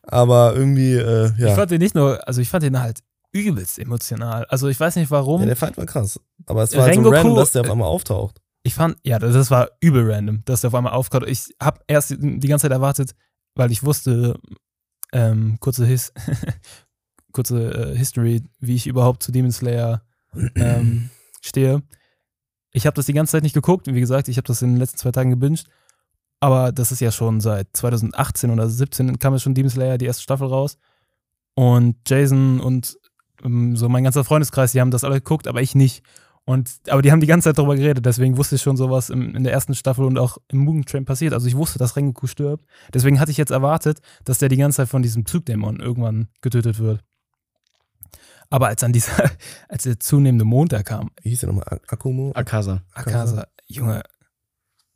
Aber irgendwie, äh, ich ja. fand den nicht nur, also ich fand den halt übelst emotional. Also ich weiß nicht warum. ja. Der Fight war krass. Aber es war halt so Rengoku- random, dass der auf einmal auftaucht. Ich fand, ja, das war übel random, dass der auf einmal aufkommt. Ich habe erst die ganze Zeit erwartet, weil ich wusste, ähm, kurze, His kurze äh, History, wie ich überhaupt zu Demon Slayer ähm, stehe. Ich habe das die ganze Zeit nicht geguckt. Wie gesagt, ich habe das in den letzten zwei Tagen gebinged. Aber das ist ja schon seit 2018 oder 2017 kam ja schon Demon Slayer, die erste Staffel raus. Und Jason und ähm, so mein ganzer Freundeskreis, die haben das alle geguckt, aber ich nicht. Und, aber die haben die ganze Zeit darüber geredet, deswegen wusste ich schon sowas im, in der ersten Staffel und auch im Mugen Train passiert. Also ich wusste, dass Rengoku stirbt. Deswegen hatte ich jetzt erwartet, dass der die ganze Zeit von diesem Zugdämon irgendwann getötet wird. Aber als dann dieser, als der zunehmende Mond da kam, Wie hieß der nochmal? Ak- Akumo? Akasa. Akasa, Junge,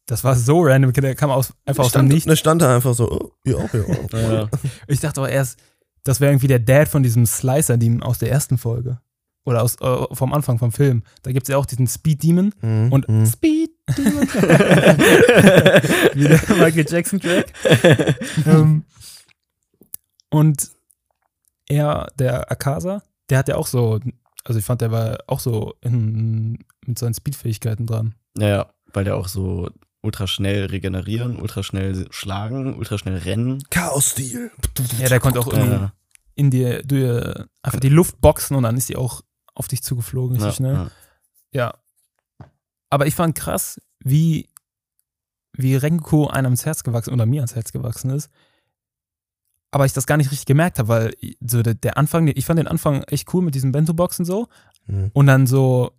das war so random, der kam aus, einfach aus dem stand, Nichts. ne, stand da einfach so, oh, ja, auch, ja. Ja. Ich dachte aber erst, das wäre irgendwie der Dad von diesem Slicer-Demon aus der ersten Folge. oder aus, äh, vom Anfang vom Film, da gibt es ja auch diesen Speed Demon Mhm. und mhm. Speed Demon. Wie der Michael Jackson Track. ähm, und er, der Akasa, der hat ja auch so, also ich fand, der war auch so in, mit seinen Speed-Fähigkeiten dran. Ja, ja, weil der auch so ultra schnell regenerieren, ultra schnell schlagen, ultra schnell rennen. Chaos-Stil. Ja, der konnte auch irgendwie Ja, in dir, du äh, einfach die Luft boxen und dann ist die auch auf dich zugeflogen, richtig ja, schnell. ja. Ja. Aber ich fand krass, wie, wie Rengoku einem ans Herz gewachsen oder mir ans Herz gewachsen ist. Aber ich das gar nicht richtig gemerkt habe, weil so der, der Anfang, ich fand den Anfang echt cool mit diesen Bento-Boxen so. Mhm. Und dann so,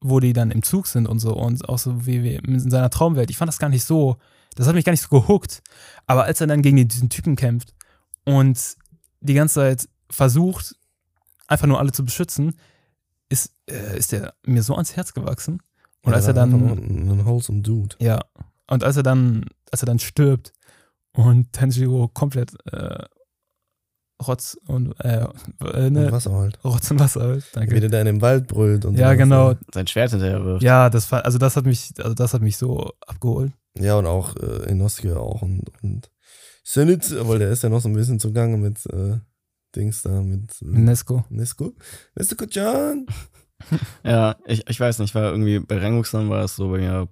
wo die dann im Zug sind und so und auch so wie, wie in seiner Traumwelt. Ich fand das gar nicht so, das hat mich gar nicht so gehuckt. Aber als er dann gegen diesen Typen kämpft und die ganze Zeit versucht, einfach nur alle zu beschützen, ist, äh, ist der mir so ans Herz gewachsen. Und als er dann, nur Ein wholesome Dude. ja, und als er dann, als er dann stirbt und Tanjiro komplett äh, Rotz und, äh, äh, Und ne, Wasser halt. Rotz und Wasser, halt, danke. Wie der da in dem Wald brüllt und Ja, sowas, genau. ne? Sein Schwert hinterher wirft. Ja, das war, also das hat mich, also das hat mich so abgeholt. Ja, und auch äh, Inosuke auch und, und Zenitsu, weil der ist ja noch so ein bisschen zugange mit äh, Dings da, mit äh, Nesco. Nesko. Nesko-chan. Ja, ich, ich weiß nicht, war irgendwie bei Rengoku-san war es so bei mir.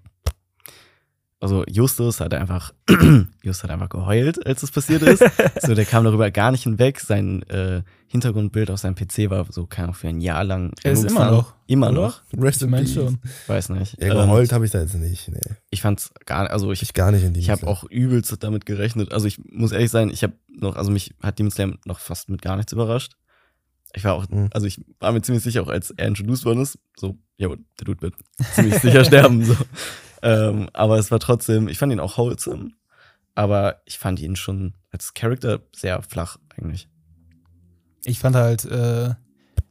Also Justus hat einfach, Justus hat einfach geheult, als es passiert ist. so, der kam darüber gar nicht hinweg. Sein äh, Hintergrundbild auf seinem PC war so, keine Ahnung, für ein Jahr lang. Er ist immer noch, Immer oder? noch. Rest Ich in peace. schon. Weiß nicht. Ja, Ähm, geheult habe ich da jetzt nicht. Nee. ich fand's gar also ich, Ich gar nicht in die ich habe auch übelst damit gerechnet. Also ich muss ehrlich sein, ich habe noch, also mich hat Demon Slayer noch fast mit gar nichts überrascht. Ich war auch, Mhm. also ich war mir ziemlich sicher, auch als er introduced worden ist, so, ja, der Dude wird ziemlich sicher sterben. So. Ähm, aber es war trotzdem, ich fand ihn auch wholesome, aber ich fand ihn schon als Charakter sehr flach eigentlich. Ich fand halt, äh,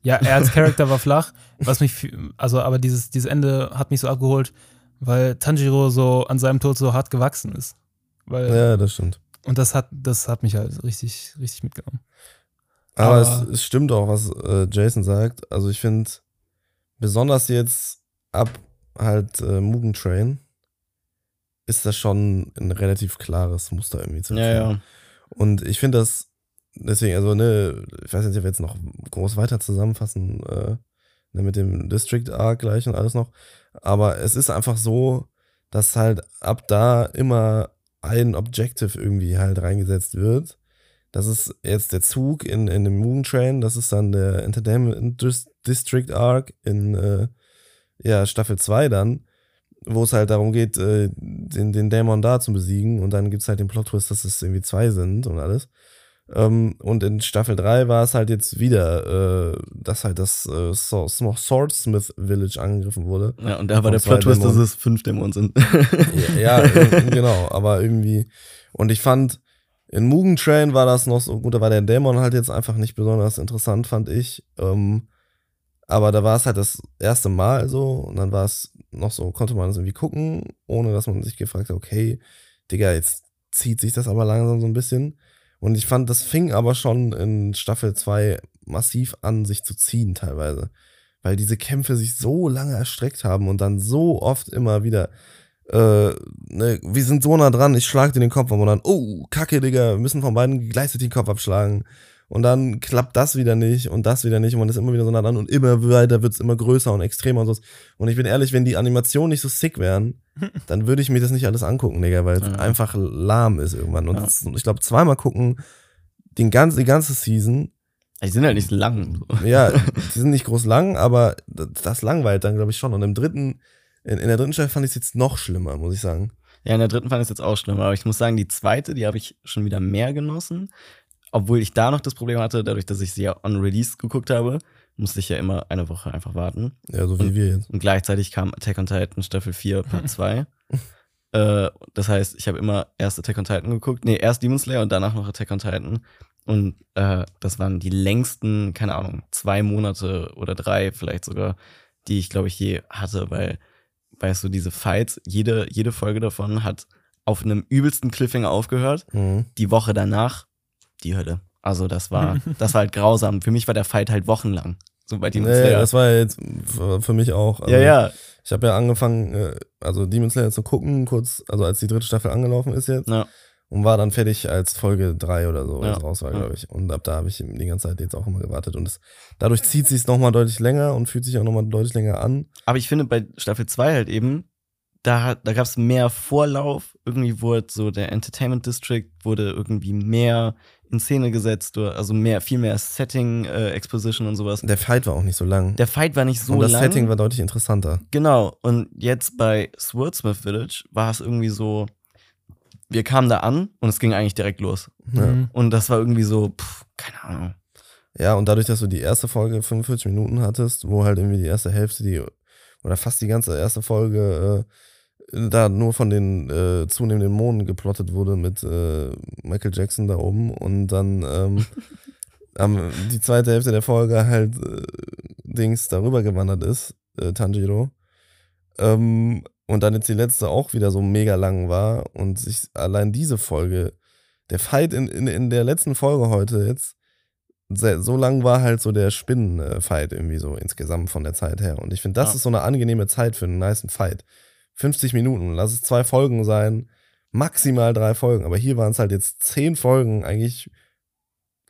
ja, er als Charakter war flach, was mich, also, aber dieses, dieses Ende hat mich so abgeholt, weil Tanjiro so an seinem Tod so hart gewachsen ist. Weil, Ja, das stimmt. und das hat, das hat mich halt richtig, richtig mitgenommen. Aber, Aber- es, es stimmt auch, was äh, Jason sagt. Also ich finde, besonders jetzt ab halt äh, Mugen Train ist das schon ein relativ klares Muster irgendwie zu Ja, erkennen. ja. Und ich finde das, deswegen, also, ne, ich weiß nicht, ob wir jetzt noch groß weiter zusammenfassen, äh, ne, mit dem District Arc gleich und alles noch. Aber es ist einfach so, dass halt ab da immer ein Objective irgendwie halt reingesetzt wird. Das ist jetzt der Zug in, in dem Mugen Train, das ist dann der Entertainment Dis- District Arc in äh, ja, Staffel 2 dann, wo es halt darum geht, äh, den, den Dämon da zu besiegen und dann gibt es halt den Plot-Twist, dass es irgendwie zwei sind und alles. Ähm, und in Staffel 3 war es halt jetzt wieder, äh, dass halt das äh, Sword- Swordsmith Village angegriffen wurde. ja, und da war der Plot-Twist, dass es fünf Dämonen sind. Ja, ja äh, genau, aber irgendwie. Und ich fand, in Mugen Train war das noch so gut, da war der Dämon halt jetzt einfach nicht besonders interessant, fand ich. Ähm, aber da war es halt das erste Mal so und dann war es noch so, konnte man das irgendwie gucken, ohne dass man sich gefragt hat, okay, Digga, jetzt zieht sich das aber langsam so ein bisschen. Und ich fand, das fing aber schon in Staffel 2 massiv an, sich zu ziehen teilweise. Weil diese Kämpfe sich so lange erstreckt haben und dann so oft immer wieder äh, ne, wir sind so nah dran, ich schlag dir den Kopf ab und dann, oh, kacke, Digga, wir müssen von beiden gleichzeitig den Kopf abschlagen. Und dann klappt das wieder nicht und das wieder nicht und man ist immer wieder so nah dran und immer weiter wird es immer größer und extremer und so. Und ich bin ehrlich, wenn die Animationen nicht so sick wären, dann würde ich mir das nicht alles angucken, Digga, weil es Ja. einfach lahm ist irgendwann. Und Ja. das- ich glaube, zweimal gucken, den ganz, die ganze Season, Die sind halt nicht lang. Ja, die sind nicht groß lang, aber das, das langweilt dann, glaube ich, schon. Und im dritten, in, in der dritten Staffel fand ich es jetzt noch schlimmer, muss ich sagen. Ja, in der dritten fand ich es jetzt auch schlimmer, aber ich muss sagen, die zweite, die habe ich schon wieder mehr genossen. Obwohl ich da noch das Problem hatte, dadurch, dass ich sie ja on Release geguckt habe, musste ich ja immer eine Woche einfach warten. Ja, so wie Und- wir jetzt. Und gleichzeitig kam Attack on Titan Staffel 4 Part 2. äh, das heißt, ich habe immer erst Attack on Titan geguckt, nee, erst Demon Slayer und danach noch Attack on Titan. Und äh, das waren die längsten, keine Ahnung, zwei Monate oder drei vielleicht sogar, die ich, glaube ich, je hatte, weil, weißt du, diese Fights, jede, jede Folge davon hat auf einem übelsten Cliffhanger aufgehört. Mhm. Die Woche danach, die Hölle. Also das war, das war halt grausam. Für mich war der Fight halt wochenlang. So bei Demon Nee, Slayer. das war jetzt für mich auch. Also ja, ja. Ich habe ja angefangen, äh, also Demon Slayer zu gucken, kurz, also als die dritte Staffel angelaufen ist jetzt. Ja. Und war dann fertig, als Folge 3 oder so Ja. raus war, Ja. glaube ich. Und ab da habe ich die ganze Zeit jetzt auch immer gewartet. Und es, dadurch zieht sich es nochmal deutlich länger und fühlt sich auch nochmal deutlich länger an. Aber ich finde bei Staffel 2 halt eben, da, da gab es mehr Vorlauf. Irgendwie wurde so der Entertainment District wurde irgendwie mehr in Szene gesetzt, oder- also mehr, viel mehr Setting, äh, Exposition und sowas. Der Fight war auch nicht so lang. Der Fight war nicht so und das lang. Setting war deutlich interessanter. Genau. Und jetzt bei Swordsmith Village war es irgendwie so, wir kamen da an und es ging eigentlich direkt los. Ja. Mhm. Und das war irgendwie so, pff, keine Ahnung. Ja, und dadurch, dass du die erste Folge 45 Minuten hattest, wo halt irgendwie die erste Hälfte, die, oder fast die ganze erste Folge, äh, da nur von den äh, zunehmenden Monden geplottet wurde mit äh, Michael Jackson da oben und dann ähm, am, die zweite Hälfte der Folge halt äh, Dings darüber gewandert ist, äh, Tanjiro. Ähm, und dann jetzt die letzte auch wieder so mega lang war und sich allein diese Folge, der Fight in, in, in der letzten Folge heute jetzt, sehr, so lang war halt so der Spinnenfight irgendwie so insgesamt von der Zeit her. Und ich finde, das Ja. ist so eine angenehme Zeit für einen niceen Fight. 50 Minuten, lass es zwei Folgen sein, maximal drei Folgen. Aber hier waren es halt jetzt zehn Folgen eigentlich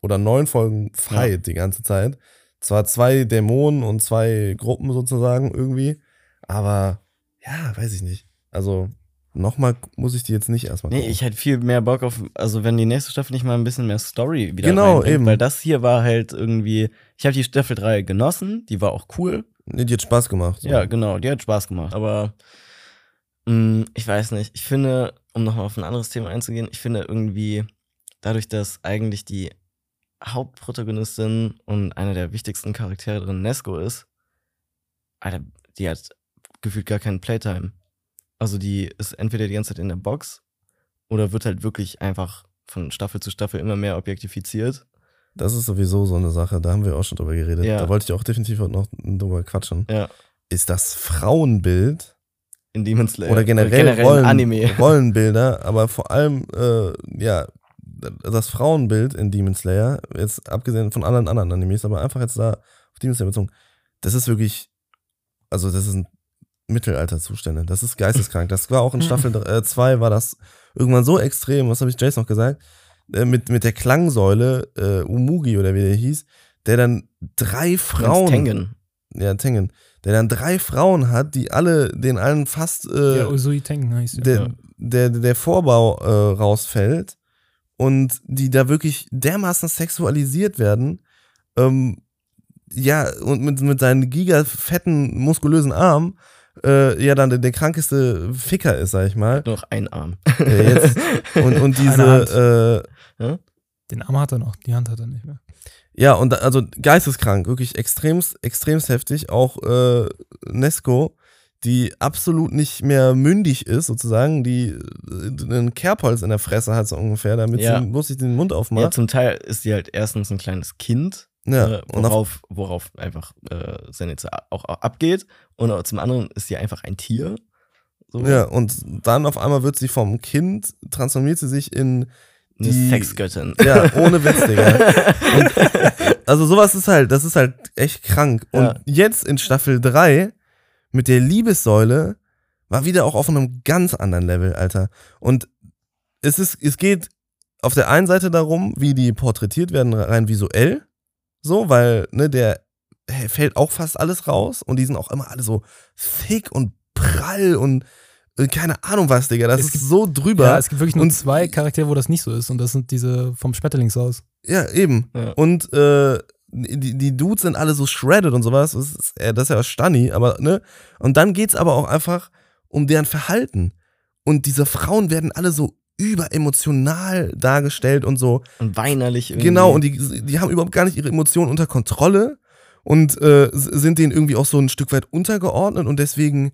oder neun Folgen Fight die ganze Zeit. Zwar zwei Dämonen und zwei Gruppen sozusagen irgendwie, aber ja, weiß ich nicht. Also nochmal muss ich die jetzt nicht erstmal Nee, gucken. ich hätte viel mehr Bock auf, also wenn die nächste Staffel nicht mal ein bisschen mehr Story wieder Genau, eben. Weil das hier war halt irgendwie, ich habe die Staffel 3 genossen, die war auch cool. Nee, die hat Spaß gemacht. so. Ja, genau, die hat Spaß gemacht. Aber ich weiß nicht, ich finde, um nochmal auf ein anderes Thema einzugehen, ich finde irgendwie, dadurch, dass eigentlich die Hauptprotagonistin und einer der wichtigsten Charaktere drin Nesco ist, Alter, die hat gefühlt gar keinen Playtime. Also die ist entweder die ganze Zeit in der Box oder wird halt wirklich einfach von Staffel zu Staffel immer mehr objektifiziert. Das ist sowieso so eine Sache, da haben wir auch schon drüber geredet. Ja. Da wollte ich auch definitiv noch drüber quatschen. Ja. Ist das Frauenbild In Demon Slayer. oder generell, generell Rollen, Anime. Rollenbilder, aber vor allem, äh, ja, das Frauenbild in Demon Slayer, jetzt abgesehen von allen anderen Animes, aber einfach jetzt da auf Demon Slayer bezogen, das ist wirklich, also das sind Mittelalterzustände, das ist geisteskrank. Das war auch in Staffel 2 war das irgendwann so extrem, was habe ich Jace noch gesagt, äh, mit, mit der Klangsäule, äh, Umugi oder wie der hieß, der dann drei Frauen, Tengen. ja, Tengen, der dann drei Frauen hat, die alle, den allen fast äh, ja, Usui Tengen heißt der, ja. der, der Vorbau äh, rausfällt und die da wirklich dermaßen sexualisiert werden, ähm, ja, und mit, mit seinen gigafetten, muskulösen Armen, äh, ja, dann der, der krankeste Ficker ist, sag ich mal. Noch ein Arm. Äh, jetzt, und, und diese, äh, Den Arm hat er noch, die Hand hat er nicht mehr. Ja, und da- also geisteskrank, wirklich extremst, extremst heftig. Auch äh, Nesco, die absolut nicht mehr mündig ist, sozusagen, die äh, einen Kerbholz in der Fresse hat, so ungefähr, damit Ja. sie nicht den Mund Ja, aufmacht. zum Teil ist sie halt erstens ein kleines Kind, Ja, äh, worauf, worauf einfach äh, Zenitsu auch abgeht. Und auch zum anderen ist sie einfach ein Tier. So. ja, und dann auf einmal wird sie vom Kind, transformiert sie sich in, Eine die- Sexgöttin. ja, ohne Witz, Digga. Also sowas ist halt, das ist halt echt krank. Und Ja. jetzt in Staffel 3 mit der Liebessäule war wieder auch auf einem ganz anderen Level, Alter. Und es ist, es geht auf der einen Seite darum, wie die porträtiert werden, rein visuell. So, weil, ne, der fällt auch fast alles raus und die sind auch immer alle so thick und prall und keine Ahnung was, Digga. Das Es ist gibt- so drüber. Ja, es gibt wirklich nur Und- zwei Charaktere, wo das nicht so ist. Und das sind diese vom Schmetterlingshaus. Ja, eben. Ja. Und äh, die, die Dudes sind alle so shredded und sowas. Das ist, äh, das ist ja Stani, aber ne? Und dann geht's aber auch einfach um deren Verhalten. Und diese Frauen werden alle so überemotional dargestellt und so. Und weinerlich irgendwie. Genau, und die, die haben überhaupt gar nicht ihre Emotionen unter Kontrolle und äh, sind denen irgendwie auch so ein Stück weit untergeordnet und deswegen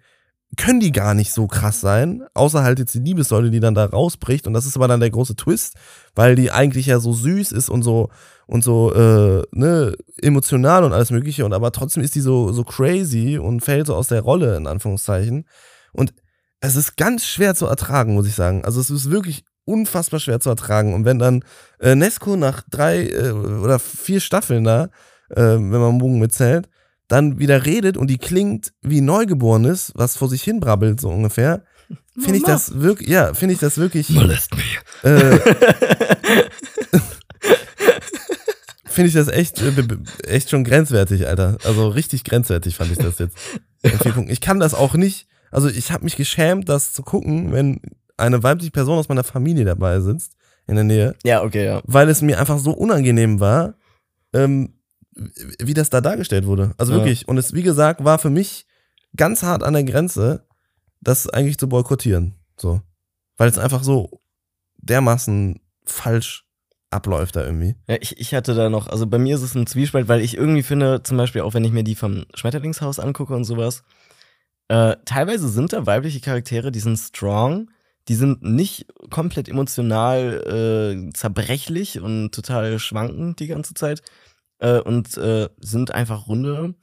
können die gar nicht so krass sein, außer halt jetzt die Liebessäule, die dann da rausbricht. Und das ist aber dann der große Twist, weil die eigentlich ja so süß ist und so und so äh, ne emotional und alles mögliche. Und aber trotzdem ist die so so crazy und fällt so aus der Rolle in Anführungszeichen. Und es ist ganz schwer zu ertragen, muss ich sagen. Also es ist wirklich unfassbar schwer zu ertragen. Und wenn dann äh, Nesco nach drei äh, oder vier Staffeln da, äh, wenn man Mugen mitzählt, dann wieder redet und die klingt wie Neugeborenes, was vor sich hin brabbelt, so ungefähr, finde ich das wirklich, ja, finde ich das wirklich, Molest mich. äh, finde ich das echt, äh, echt schon grenzwertig, Alter. Also richtig grenzwertig fand ich das jetzt. Ich kann das auch nicht, also ich habe mich geschämt, das zu gucken, wenn eine weibliche Person aus meiner Familie dabei sitzt, in der Nähe, Ja, okay, ja. weil es mir einfach so unangenehm war, ähm, wie das da dargestellt wurde. Also Ja. wirklich. Und es, wie gesagt, war für mich ganz hart an der Grenze, das eigentlich zu boykottieren. So. Weil es einfach so dermaßen falsch abläuft da irgendwie. Ja, ich, ich hatte da noch, also bei mir ist es ein Zwiespalt, weil ich irgendwie finde, zum Beispiel auch wenn ich mir die vom Schmetterlingshaus angucke und sowas, äh, teilweise sind da weibliche Charaktere, die sind strong, die sind nicht komplett emotional äh, zerbrechlich und total schwankend die ganze Zeit äh, und äh, sind einfach runde.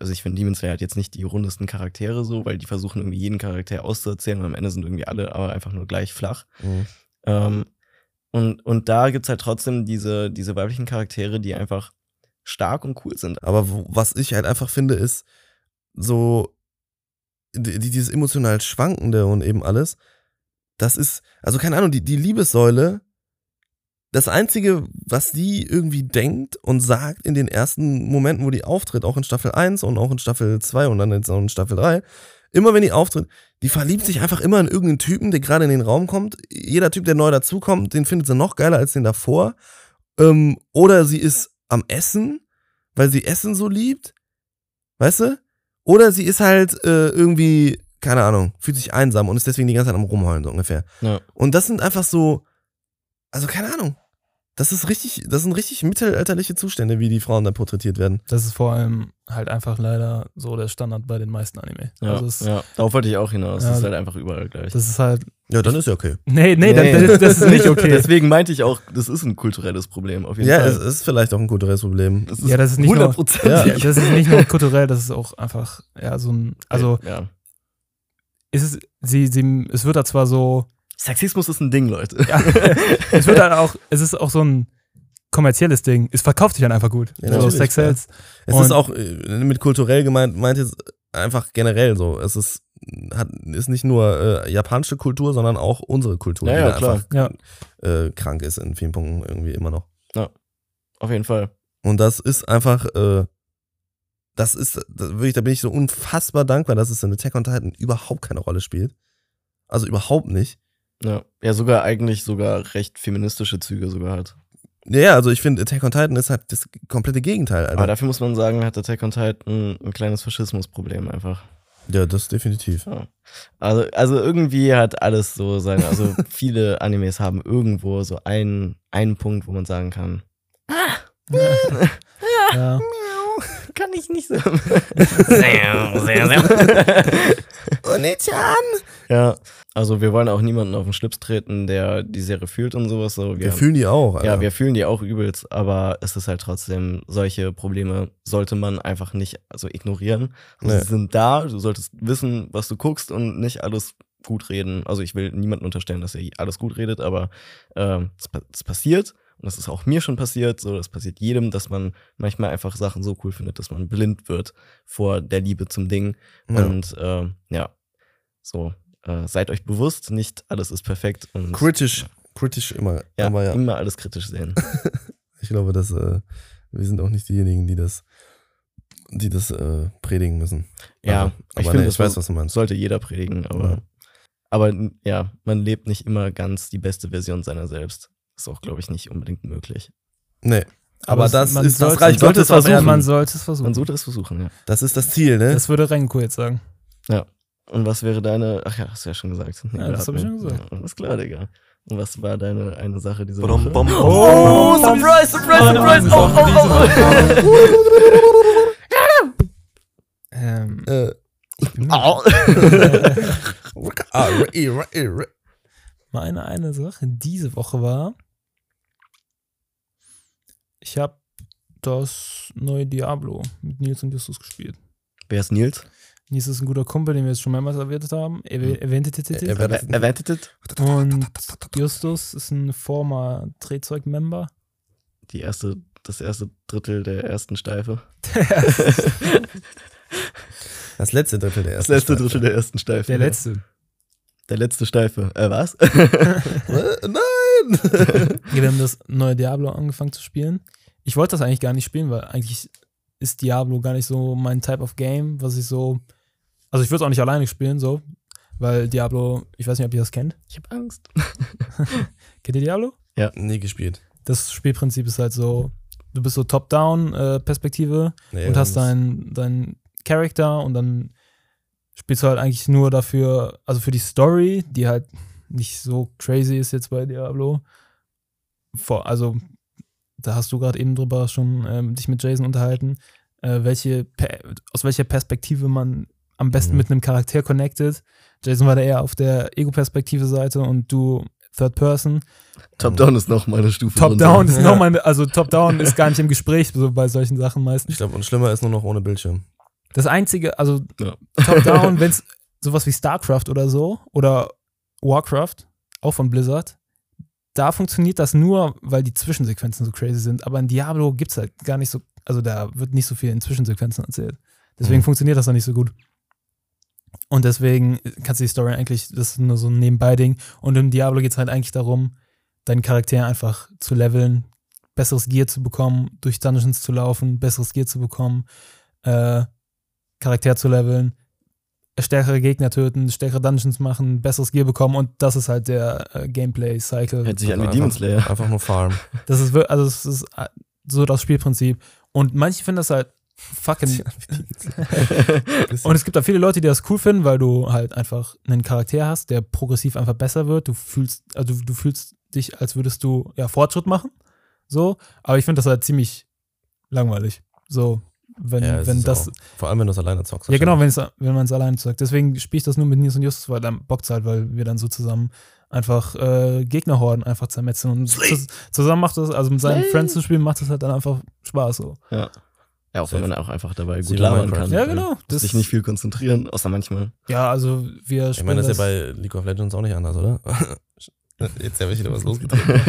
Also ich finde, Demon Slayer hat jetzt nicht die rundesten Charaktere so, weil die versuchen irgendwie jeden Charakter auszuerzählen und am Ende sind irgendwie alle aber einfach nur gleich flach. Mhm. Ähm, und, und da gibt's halt trotzdem diese, diese weiblichen Charaktere, die einfach stark und cool sind. Aber wo, was ich halt einfach finde, ist so die- dieses emotional Schwankende und eben alles. Das ist, also keine Ahnung, die, die Liebessäule, das Einzige, was die irgendwie denkt und sagt in den ersten Momenten, wo die auftritt, auch in Staffel 1 und auch in Staffel 2 und dann jetzt auch in Staffel 3, immer wenn die auftritt, die verliebt sich einfach immer in irgendeinen Typen, der gerade in den Raum kommt. Jeder Typ, der neu dazukommt, den findet sie noch geiler als den davor. Ähm, oder sie ist am Essen, weil sie Essen so liebt. Weißt du? Oder sie ist halt äh, irgendwie, keine Ahnung, fühlt sich einsam und ist deswegen die ganze Zeit am Rumheulen, so ungefähr. Ja. Und das sind einfach so, also keine Ahnung. Das ist richtig, das sind richtig mittelalterliche Zustände, wie die Frauen da porträtiert werden. Das ist vor allem halt einfach leider so der Standard bei den meisten Anime. Ja, Also es, ja. Darauf wollte ich auch hinaus. Ja, das ist halt einfach überall gleich. das ist halt. Ja, dann ist ja okay. Nee, nee, Nee. Das, das ist nicht okay. Deswegen meinte ich auch, das ist ein kulturelles Problem, auf jeden Ja, Fall. es ist vielleicht auch ein kulturelles Problem. das Ja, das ist nicht nur- 100%. Ja, ja, das ist nicht nur kulturell, das ist auch einfach, ja, so ein, also ja. ist es, sie, sie, es wird da zwar so, Sexismus ist ein Ding, Leute. ja, es wird halt auch, es ist auch so ein kommerzielles Ding. Es verkauft sich dann einfach gut. Ja, so natürlich, Sex. Sales. Es Und- ist auch äh, mit kulturell gemeint, meint jetzt einfach generell so. Es ist, hat, ist nicht nur äh, japanische Kultur, sondern auch unsere Kultur, Ja, die ja, klar. einfach Ja. äh, krank ist in vielen Punkten irgendwie immer noch. Auf jeden Fall. Und das ist einfach, äh, das ist, da, wirklich, da bin ich so unfassbar dankbar, dass es in Attack on Titan überhaupt keine Rolle spielt. Also überhaupt nicht. Ja. ja, sogar eigentlich sogar recht feministische Züge sogar hat. Ja, ja, also ich finde, Attack on Titan ist halt das komplette Gegenteil, Alter. Aber dafür muss man sagen, hat Attack on Titan ein kleines Faschismusproblem einfach. ja, das definitiv. Also, also irgendwie hat alles so seine, also viele Animes haben irgendwo so einen, einen Punkt, wo man sagen kann, Ja. Kann ich nicht so. Onichan! ja, also wir wollen auch niemanden auf den Schlips treten, der die Serie fühlt und sowas. So. Wir fühlen die auch, Alter. ja, wir fühlen die auch übelst, aber es ist halt trotzdem, solche Probleme sollte man einfach nicht also ignorieren. Also Nee. Sie sind da, du solltest wissen, was du guckst und nicht alles gut reden. Also ich will niemandem unterstellen, dass er alles gut redet, aber ähm, es es passiert und das ist auch mir schon passiert, so das passiert jedem, dass man manchmal einfach Sachen so cool findet, dass man blind wird vor der Liebe zum Ding. Ja. Und ähm, ja, so äh, seid euch bewusst, nicht alles ist perfekt und Kritisch, kritisch immer. ja, ja, immer alles kritisch sehen. ich glaube, dass äh, wir sind auch nicht diejenigen, die das, die das äh, predigen müssen. Ja, aber, ich aber finde, nee, das ich weiß, was du meinst. sollte jeder predigen, aber, Ja. aber ja, man lebt nicht immer ganz die beste Version seiner selbst. Ist auch, glaube ich, nicht unbedingt möglich. Nee. Aber, es- das man ist sollte- das Reich man sollte Gottes versuchen. Man sollte es versuchen. Man sollte es versuchen, ja. Das ist das Ziel, ne? das würde Renko jetzt sagen. Und was wäre deine, ach ja, hast du ja schon gesagt. Ja, das hab ich schon gesagt. Ja, alles klar, Digga. Und was war deine eine Sache diese Bom, Woche? bom, bom. Oh, surprise, surprise, surprise. Oh, oh, Ähm, äh, ich bin oh. Au. Meine eine Sache diese Woche war, ich habe das neue Diablo mit Nils und Justus gespielt. Wer ist Nils? Nils ist ein guter Kumpel, den wir jetzt schon mehrmals erwähnt haben. Er Er- Erwähntet? Und Justus ist ein former Drehzeug-Member. Die erste, das erste Drittel der ersten Steife. Das letzte Drittel der Das ersten letzte Staffel. Drittel der ersten Steife. Der letzte. Der letzte Steife. Äh, was? Äh, Nein! Ja, wir haben das neue Diablo angefangen zu spielen. Ich wollte das eigentlich gar nicht spielen, weil eigentlich ist Diablo gar nicht so mein Type of Game, was ich so. Also ich würde es auch nicht alleine spielen, so. Weil Diablo, ich weiß nicht, ob ihr das kennt. Ich hab Angst. Kennt ihr Diablo? Nie gespielt. Das Spielprinzip ist halt so, du bist so Top-Down-Perspektive Nee, und hast deinen dein Charakter und dann spielst du halt eigentlich nur dafür, also für die Story, die halt nicht so crazy ist jetzt bei Diablo. Vor, also, da hast du gerade eben drüber schon ähm, dich mit Jason unterhalten, äh, welche, aus welcher Perspektive man am besten Mhm. mit einem Charakter connected. Jason war da eher auf der Ego-Perspektive Seite und du Third Person. Top-Down ist noch mal eine Stufe Top-Down runter. ist Ja. nochmal, also Top-Down ist gar nicht im Gespräch so bei solchen Sachen meistens. Ich glaube, und schlimmer ist nur noch ohne Bildschirm. Das einzige, also Ja. Top-Down, wenn es sowas wie StarCraft oder so oder Warcraft, auch von Blizzard, da funktioniert das nur, weil die Zwischensequenzen so crazy sind. Aber in Diablo gibt es halt gar nicht so, also da wird nicht so viel in Zwischensequenzen erzählt. Deswegen Mhm. funktioniert das dann nicht so gut. Und deswegen kannst du die Story eigentlich, das ist nur so ein Nebenbei-Ding. Und in Diablo geht es halt eigentlich darum, deinen Charakter einfach zu leveln, besseres Gear zu bekommen, durch Dungeons zu laufen, besseres Gear zu bekommen, äh, Charakter zu leveln, stärkere Gegner töten, stärkere Dungeons machen, besseres Gear bekommen und das ist halt der äh, Gameplay-Cycle. Hört sich an wie Einfach- Demon Slayer. Einfach nur Farm. Das ist, also das ist äh, so das Spielprinzip. Und manche finden das halt fucking. Und es gibt da viele Leute, die das cool finden, weil du halt einfach einen Charakter hast, der progressiv einfach besser wird. Du fühlst, also du fühlst dich, als würdest du ja Fortschritt machen. So. Aber ich finde das halt ziemlich langweilig. So, wenn, Ja, wenn das. auch- vor allem, wenn du es alleine zockst. Ja, genau, wenn, es, wenn man es alleine sagt. Deswegen spiele ich das nur mit Nils und Justus, weil dann bockt halt, weil wir dann so zusammen einfach äh, Gegnerhorden einfach zermetzeln. Und zus- zusammen macht das, also mit seinen Slay. Friends zu spielen, macht das halt dann einfach Spaß. So. Ja. Ja, auch wenn man auch einfach dabei gut labern kann. Ja, genau. Muss sich nicht viel konzentrieren, außer manchmal. Ja, also wir Ich spielen meine, das ist das, ja bei League of Legends auch nicht anders, oder? Jetzt habe ich wieder was losgetreten.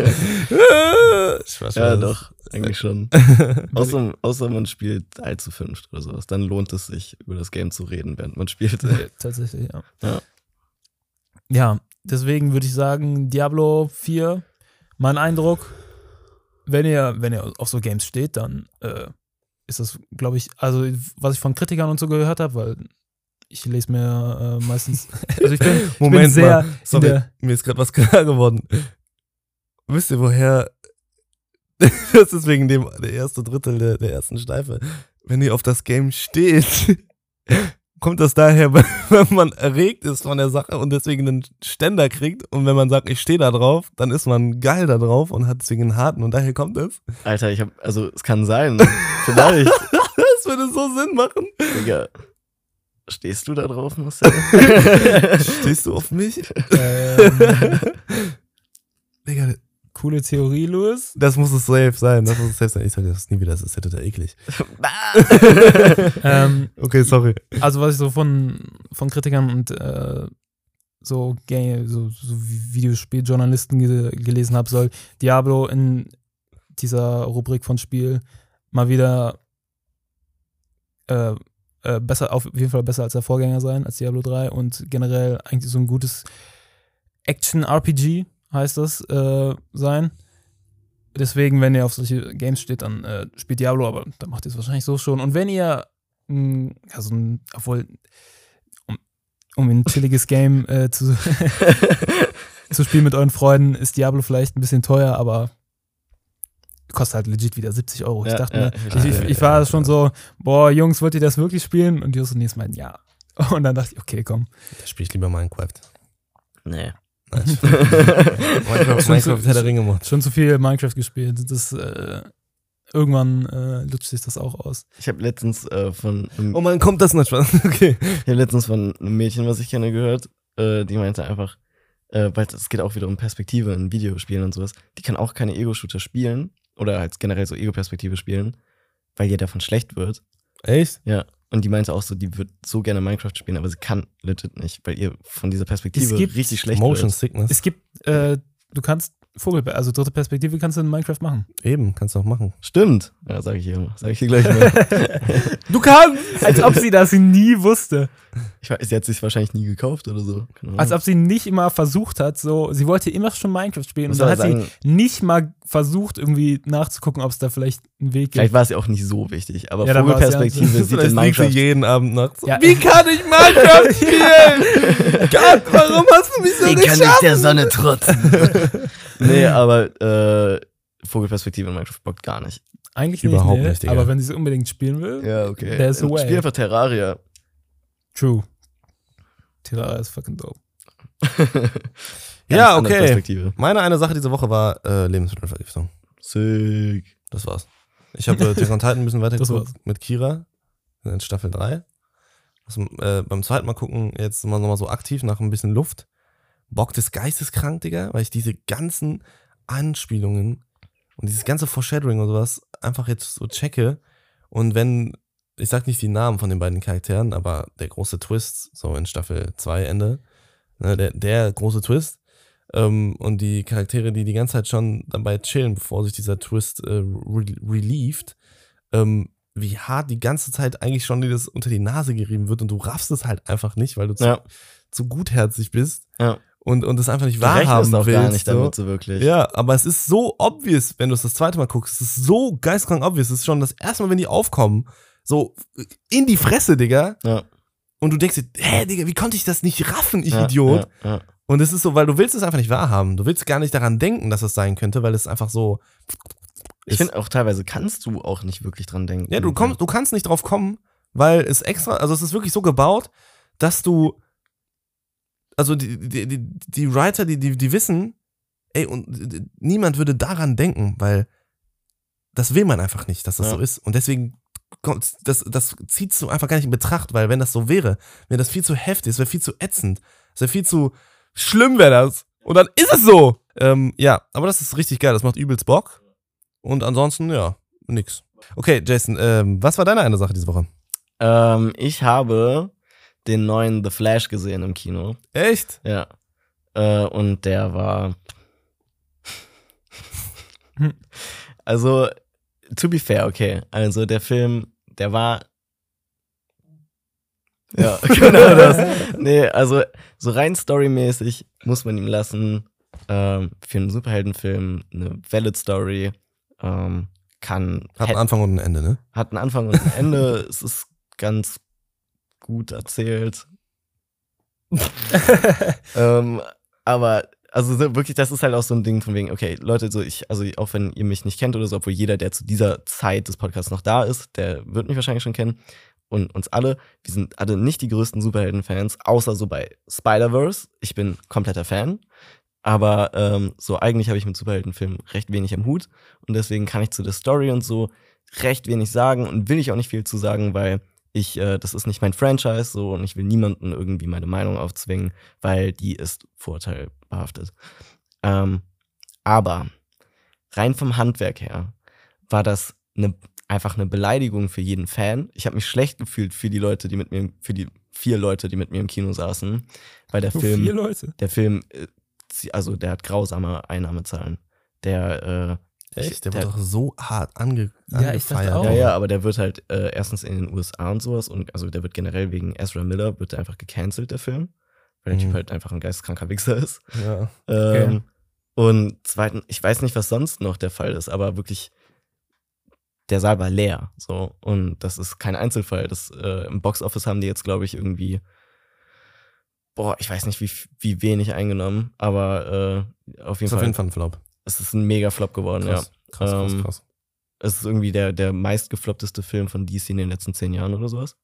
Spaß, Ja, doch, eigentlich schon. außer, außer man spielt allzu fünft oder sowas. Dann lohnt es sich, über das Game zu reden, während man spielt. Tatsächlich, ja. Ja. Ja, deswegen würde ich sagen, Diablo 4, mein Eindruck, wenn ihr, wenn ihr auf so Games steht, dann äh, ist das, glaube ich, also was ich von Kritikern und so gehört habe, weil ich lese mir äh, meistens, also ich bin, ich bin Moment sehr mal, sorry, der, mir ist gerade was klar geworden. Wisst ihr, woher? das ist wegen dem der erste Drittel der, der ersten Steife. Wenn ihr auf das Game steht, kommt das daher, wenn man erregt ist von der Sache und deswegen einen Ständer kriegt. Und wenn man sagt, ich stehe da drauf, dann ist man geil da drauf und hat deswegen einen harten. Und daher kommt es. Alter, ich hab, also es kann sein. Vielleicht. Das würde so Sinn machen. Digga. Stehst du da drauf, Marcel? Stehst du auf mich? ähm, Digga, coole Theorie, Louis. das muss es safe sein. Das muss es safe sein. Ich sage das nie wieder, das ist ja total eklig. Ähm, Okay, sorry. also was ich so von, von Kritikern und äh, so, Game, so, so Videospieljournalisten ge gelesen habe, soll Diablo in dieser Rubrik von Spiel mal wieder äh, äh, besser, auf jeden Fall besser als der Vorgänger sein, als Diablo 3 und generell eigentlich so ein gutes Action-RPG heißt das äh, sein. Deswegen, wenn ihr auf solche Games steht, dann äh, spielt Diablo, aber dann macht ihr es wahrscheinlich so schon. Und wenn ihr mh, also obwohl, um, um ein chilliges Game äh, zu, zu spielen mit euren Freunden, ist Diablo vielleicht ein bisschen teuer, aber kostet halt legit wieder 70 Euro. ich Ja, dachte ja, mir, ich, ich, ich war ja. schon so, boah, Jungs, wollt ihr das wirklich spielen? Und Justus und Nils meinten, ja. Und dann dachte ich, okay, komm. Da spiele ich lieber Minecraft. nee. Nein, Minecraft, Schon Minecraft zu- Herr der Ringe Mod. Schon zu viel Minecraft gespielt. Das, äh, irgendwann äh, lutscht sich das auch aus. Ich habe letztens äh, von einem Oh man, kommt das nicht Spaß. Okay. Ich habe letztens von einem Mädchen, was ich kenne, gehört, äh, die meinte einfach, äh, weil es geht auch wieder um Perspektive in Videospielen und sowas, die kann auch keine Ego-Shooter spielen oder halt generell so Ego-Perspektive spielen, weil ihr davon schlecht wird. Echt? Ja. Und die meinte auch so, die wird so gerne Minecraft spielen, aber sie kann legit nicht, weil ihr von dieser Perspektive Es gibt richtig schlecht Motion wird. Sickness. Es gibt, äh, du kannst Vogel, also dritte Perspektive kannst du in Minecraft machen. Eben, kannst du auch machen. Stimmt. Ja, sag ich hier. Sag ich hier gleich mal. Du kannst! Als ob sie das nie wusste. ich weiß, sie hat sich wahrscheinlich nie gekauft oder so. Als ob sie nicht immer versucht hat, so, sie wollte immer schon Minecraft spielen Muss und dann hat sagen- sie nicht mal versucht, irgendwie nachzugucken, ob es da vielleicht einen Weg Vielleicht gibt. war es ja auch nicht so wichtig, aber Ja, es ja- Vogelperspektive sieht Vielleicht in liegt sie Minecraft. jeden Abend nachts. Ja. Wie kann ich Minecraft spielen? Gott, warum hast du mich so Wie kann ich der Sonne trotzen? nee, aber äh, Vogelperspektive in Minecraft bockt gar nicht. Eigentlich Überhaupt nicht, nee, nicht, Digga. aber wenn sie es unbedingt spielen will, Ja, okay. There's a way. Spiel einfach Terraria. true. Terraria ist fucking dope. Ja, okay. Meine eine Sache diese Woche war äh, Lebensmittelvergiftung. Sick. Das war's. Ich habe äh, Titan ein bisschen weitergeguckt mit Kira in Staffel 3. Das, äh, beim zweiten Mal gucken, jetzt mal nochmal so aktiv nach ein bisschen Luft. Bock des Geisteskrank, Digga, weil ich diese ganzen Anspielungen und dieses ganze Foreshadowing und sowas einfach jetzt so checke. Und wenn, ich sag nicht die Namen von den beiden Charakteren, aber der große Twist, so in Staffel 2 Ende, ne, der, der große Twist, ähm, und die Charaktere, die die ganze Zeit schon dabei chillen, bevor sich dieser Twist äh, re relieved, ähm, wie hart die ganze Zeit eigentlich schon dir das unter die Nase gerieben wird und du raffst es halt einfach nicht, weil du zu, Ja. zu gutherzig bist Ja. Und, und es einfach nicht Du wahrhaben auch willst. gar nicht so. damit so wirklich. Ja, aber es ist so obvious, wenn du es das zweite Mal guckst. Es ist so geistkrank obvious. Es ist schon das erste Mal, wenn die aufkommen, so in die Fresse, Digga. Ja. Und du denkst dir, hä, Digga, wie konnte ich das nicht raffen, ich ja, Idiot? Ja, ja. Und es ist so, weil du willst es einfach nicht wahrhaben. Du willst gar nicht daran denken, dass es sein könnte, weil es einfach so. Ich finde auch teilweise kannst du auch nicht wirklich dran denken. Ja, du kommst, du kannst nicht drauf kommen, weil es extra, also es ist wirklich so gebaut, dass du, also die, die, die, die Writer, die, die, die wissen, ey, und niemand würde daran denken, weil das will man einfach nicht, dass das Ja. so ist. Und deswegen kommt, das, das zieht du einfach gar nicht in Betracht, weil wenn das so wäre, wäre das viel zu heftig, es wäre viel zu ätzend, es wäre viel zu schlimm wäre das. Und dann ist es so. Ähm, ja, aber das ist richtig geil, das macht übelst Bock. Und ansonsten, ja, nix. Okay, Jason, ähm, was war deine eine Sache diese Woche? Ähm, ich habe den neuen The Flash gesehen im Kino. Echt? Ja. Äh, und der war. Also, to be fair, okay. Also, der Film, der war. Ja, genau das. Nee, also, so rein storymäßig muss man ihm lassen. Ähm, für einen Superheldenfilm eine valid Story. Ähm, kann. Hat einen Anfang und ein Ende, ne? hat einen Anfang und ein Ende. es ist ganz gut erzählt. ähm, aber also so wirklich, das ist halt auch so ein Ding von wegen, okay, Leute, so ich, also auch wenn ihr mich nicht kennt oder so, obwohl jeder, der zu dieser Zeit des Podcasts noch da ist, der wird mich wahrscheinlich schon kennen. Und uns alle, wir sind alle nicht die größten Superhelden-Fans, außer so bei Spider-Verse. Ich bin kompletter Fan. Aber ähm, so eigentlich habe ich mit Superheldenfilmen recht wenig am Hut. Und deswegen kann ich zu der Story und so recht wenig sagen und will ich auch nicht viel zu sagen, weil ich, äh, das ist nicht mein Franchise so und ich will niemanden irgendwie meine Meinung aufzwingen, weil die ist vorteilbehaftet. Ähm, aber rein vom Handwerk her war das eine, einfach eine Beleidigung für jeden Fan. Ich habe mich schlecht gefühlt für die Leute, die mit mir, für die vier Leute, die mit mir im Kino saßen, weil der Nur Film, vier Leute. der Film, äh, also der hat grausame Einnahmezahlen. Der, äh, Echt? Der der- wird doch so hart ange Ja, ich dachte angefeiert. auch. ja, ja, aber der wird halt äh, erstens in den USA und sowas und also der wird generell wegen Ezra Miller wird der einfach gecancelt, der Film. Weil der Mhm. Typ halt einfach ein geisteskranker Wichser ist. Ja. Ähm, Und zweitens, ich weiß nicht, was sonst noch der Fall ist, aber wirklich, der Saal war leer. So. Und das ist kein Einzelfall. Das, äh, Im Boxoffice haben die jetzt, glaube ich, irgendwie, boah, ich weiß nicht, wie, wie wenig eingenommen, aber äh, auf jeden Ist auf Fall, jeden Fall ein Flop. Es ist ein mega Flop geworden, Krass, krass, krass, Ähm, krass. ja. Es ist irgendwie der, der meistgefloppteste Film von DC in den letzten zehn Jahren oder sowas.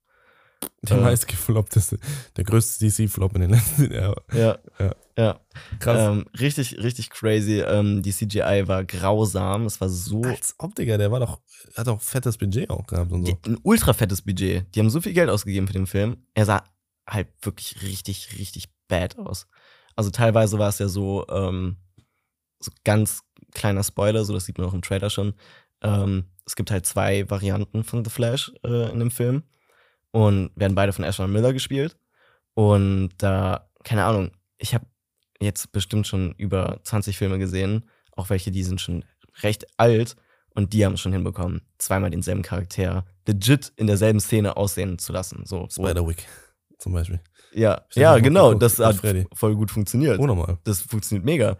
Der äh, meist gefloppteste, der größte DC-Flop in den letzten Jahren. Ja. Ja. Ja. Krass. Ähm, richtig, richtig crazy. Ähm, die CGI war grausam. Es war so. Als Optiker, der war doch, hat auch fettes Budget auch gehabt und so. Die, ein ultra fettes Budget. Die haben so viel Geld ausgegeben für den Film. Er sah halt wirklich richtig, richtig bad aus. Also teilweise war es ja so, ähm, so ganz kleiner Spoiler, so das sieht man auch im Trailer schon. Ähm, es gibt halt zwei Varianten von The Flash äh, in dem Film und werden beide von Ashton Miller gespielt. Und da, keine Ahnung, ich habe jetzt bestimmt schon über 20 Filme gesehen, auch welche, die sind schon recht alt und die haben es schon hinbekommen, zweimal denselben Charakter legit in derselben Szene aussehen zu lassen. So, Spiderwick zum Beispiel. ja, ja, genau, das hat Freddy. voll gut funktioniert. Unnormal. Das funktioniert mega.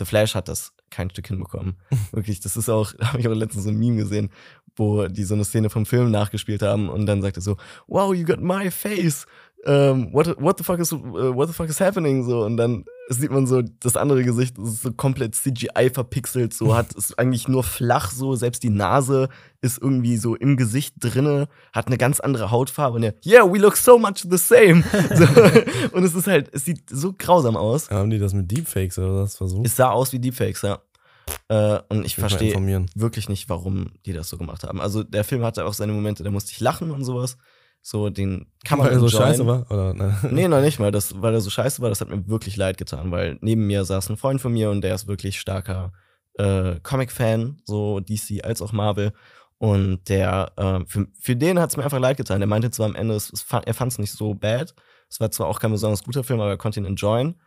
The Flash hat das kein Stück hinbekommen. Wirklich, das ist auch, da habe ich auch letztens so ein Meme gesehen, wo die so eine Szene vom Film nachgespielt haben und dann sagt er so, wow, you got my face. Um, what, what the fuck is uh, what the fuck is happening so und dann sieht man so das andere Gesicht ist so komplett CGI verpixelt so hat ist eigentlich nur flach so selbst die Nase ist irgendwie so im Gesicht drinne hat eine ganz andere Hautfarbe und er yeah we look so much the same so, und es ist halt es sieht so grausam aus Haben die das mit Deepfakes oder was versucht? es sah aus wie Deepfakes, ja. Äh, und ich mal verstehe wirklich nicht, warum die das so gemacht haben. Also der Film hatte auch seine Momente, da musste ich lachen und sowas. So, den kann man Weil er so enjoyen. scheiße war? Oder? Nein. Nee, noch nicht mal. Das, weil er so scheiße war, das hat mir wirklich leid getan, weil neben mir saß ein Freund von mir und der ist wirklich starker äh, Comic-Fan, so DC als auch Marvel. Und der, äh, für, für den hat es mir einfach leid getan. Der meinte zwar am Ende, es, es, er fand es nicht so bad. Es war zwar auch kein besonders guter Film, aber er konnte ihn enjoyen.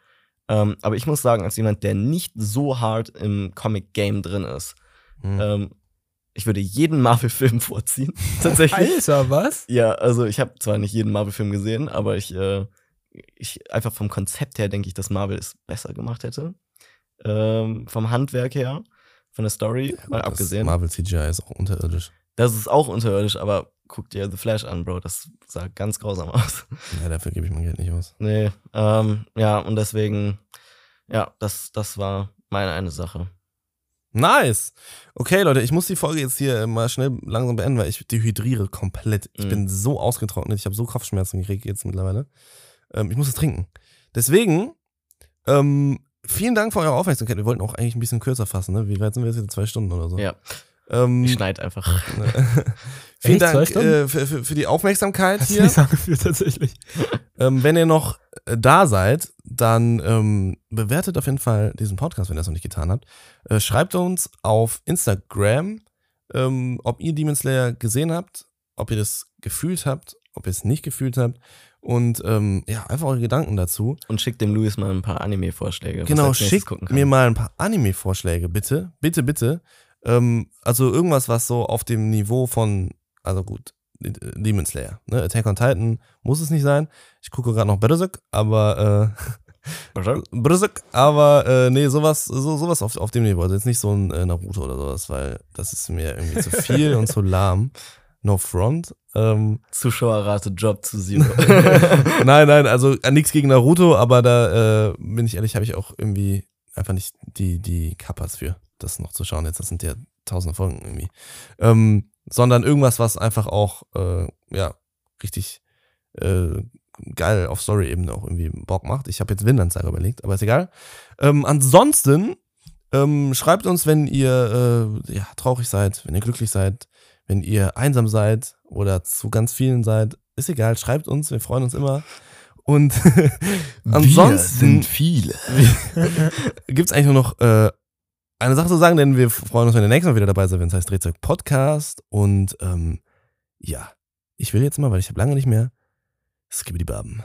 Ähm, aber ich muss sagen, als jemand, der nicht so hart im Comic-Game drin ist, Hm. ähm, ich würde jeden Marvel-Film vorziehen. Tatsächlich. Alter, was? Ja, also ich habe zwar nicht jeden Marvel-Film gesehen, aber ich, äh, ich einfach vom Konzept her denke ich, dass Marvel es besser gemacht hätte. Ähm, vom Handwerk her, von der Story mal Das abgesehen. Marvel CGI ist auch unterirdisch. Das ist auch unterirdisch, aber guck dir The Flash an, Bro. Das sah ganz grausam aus. Ja, dafür gebe ich mein Geld nicht aus. nee, ähm, ja, und deswegen, ja, das, das war meine eine Sache. Nice. Okay, Leute, ich muss die Folge jetzt hier äh, mal schnell langsam beenden, weil ich dehydriere komplett. Ich Mhm. bin so ausgetrocknet, ich habe so Kopfschmerzen gekriegt jetzt mittlerweile. Ähm, ich muss es trinken. Deswegen, ähm, vielen Dank für eure Aufmerksamkeit. Wir wollten auch eigentlich ein bisschen kürzer fassen, ne? Wie weit sind wir jetzt? Wieder Zwei Stunden oder so. Ja, Ähm, ich schneid einfach. vielen Echt? Dank äh, für, für, für die Aufmerksamkeit Hat sich hier. so angefühlt, tatsächlich. Ähm, wenn ihr noch äh, da seid, dann ähm, bewertet auf jeden Fall diesen Podcast, wenn ihr das noch nicht getan habt. Äh, schreibt uns auf Instagram, ähm, ob ihr Demon Slayer gesehen habt, ob ihr das gefühlt habt, ob ihr es nicht gefühlt habt. Und ähm, ja, einfach eure Gedanken dazu. Und schickt dem Luis mal ein paar Anime-Vorschläge. Genau, schickt mir mal ein paar Anime-Vorschläge, bitte. Bitte, bitte. Ähm, also irgendwas, was so auf dem Niveau von, also gut, Demon Slayer. Ne? Attack on Titan muss es nicht sein. Ich gucke gerade noch Berserk, aber äh, Berserk, aber äh, nee, sowas, so, sowas auf, auf dem Niveau. Also jetzt nicht so ein äh, Naruto oder sowas, weil das ist mir irgendwie zu viel und zu lahm. No front. Ähm, Zuschauerrate Job zu Zero. nein, nein, also äh, nichts gegen Naruto, aber da äh, bin ich ehrlich, habe ich auch irgendwie einfach nicht die, die Kappas für, das noch zu schauen. Jetzt, das sind ja tausende Folgen irgendwie. Ähm, sondern irgendwas, was einfach auch, äh, ja, richtig äh, geil auf Story-Ebene auch irgendwie Bock macht. Ich habe jetzt Windanzeiger überlegt, aber ist egal. Ähm, ansonsten ähm, schreibt uns, wenn ihr äh, ja, traurig seid, wenn ihr glücklich seid, wenn ihr einsam seid oder zu ganz vielen seid. Ist egal, schreibt uns, wir freuen uns immer. Und ansonsten viele. gibt es eigentlich nur noch äh, eine Sache zu sagen, denn wir freuen uns, wenn ihr nächstes Mal wieder dabei seid, wenn es heißt Drehzeug Podcast. Und ähm, ja, ich will jetzt mal, weil ich habe lange nicht mehr, Skibidi Baben.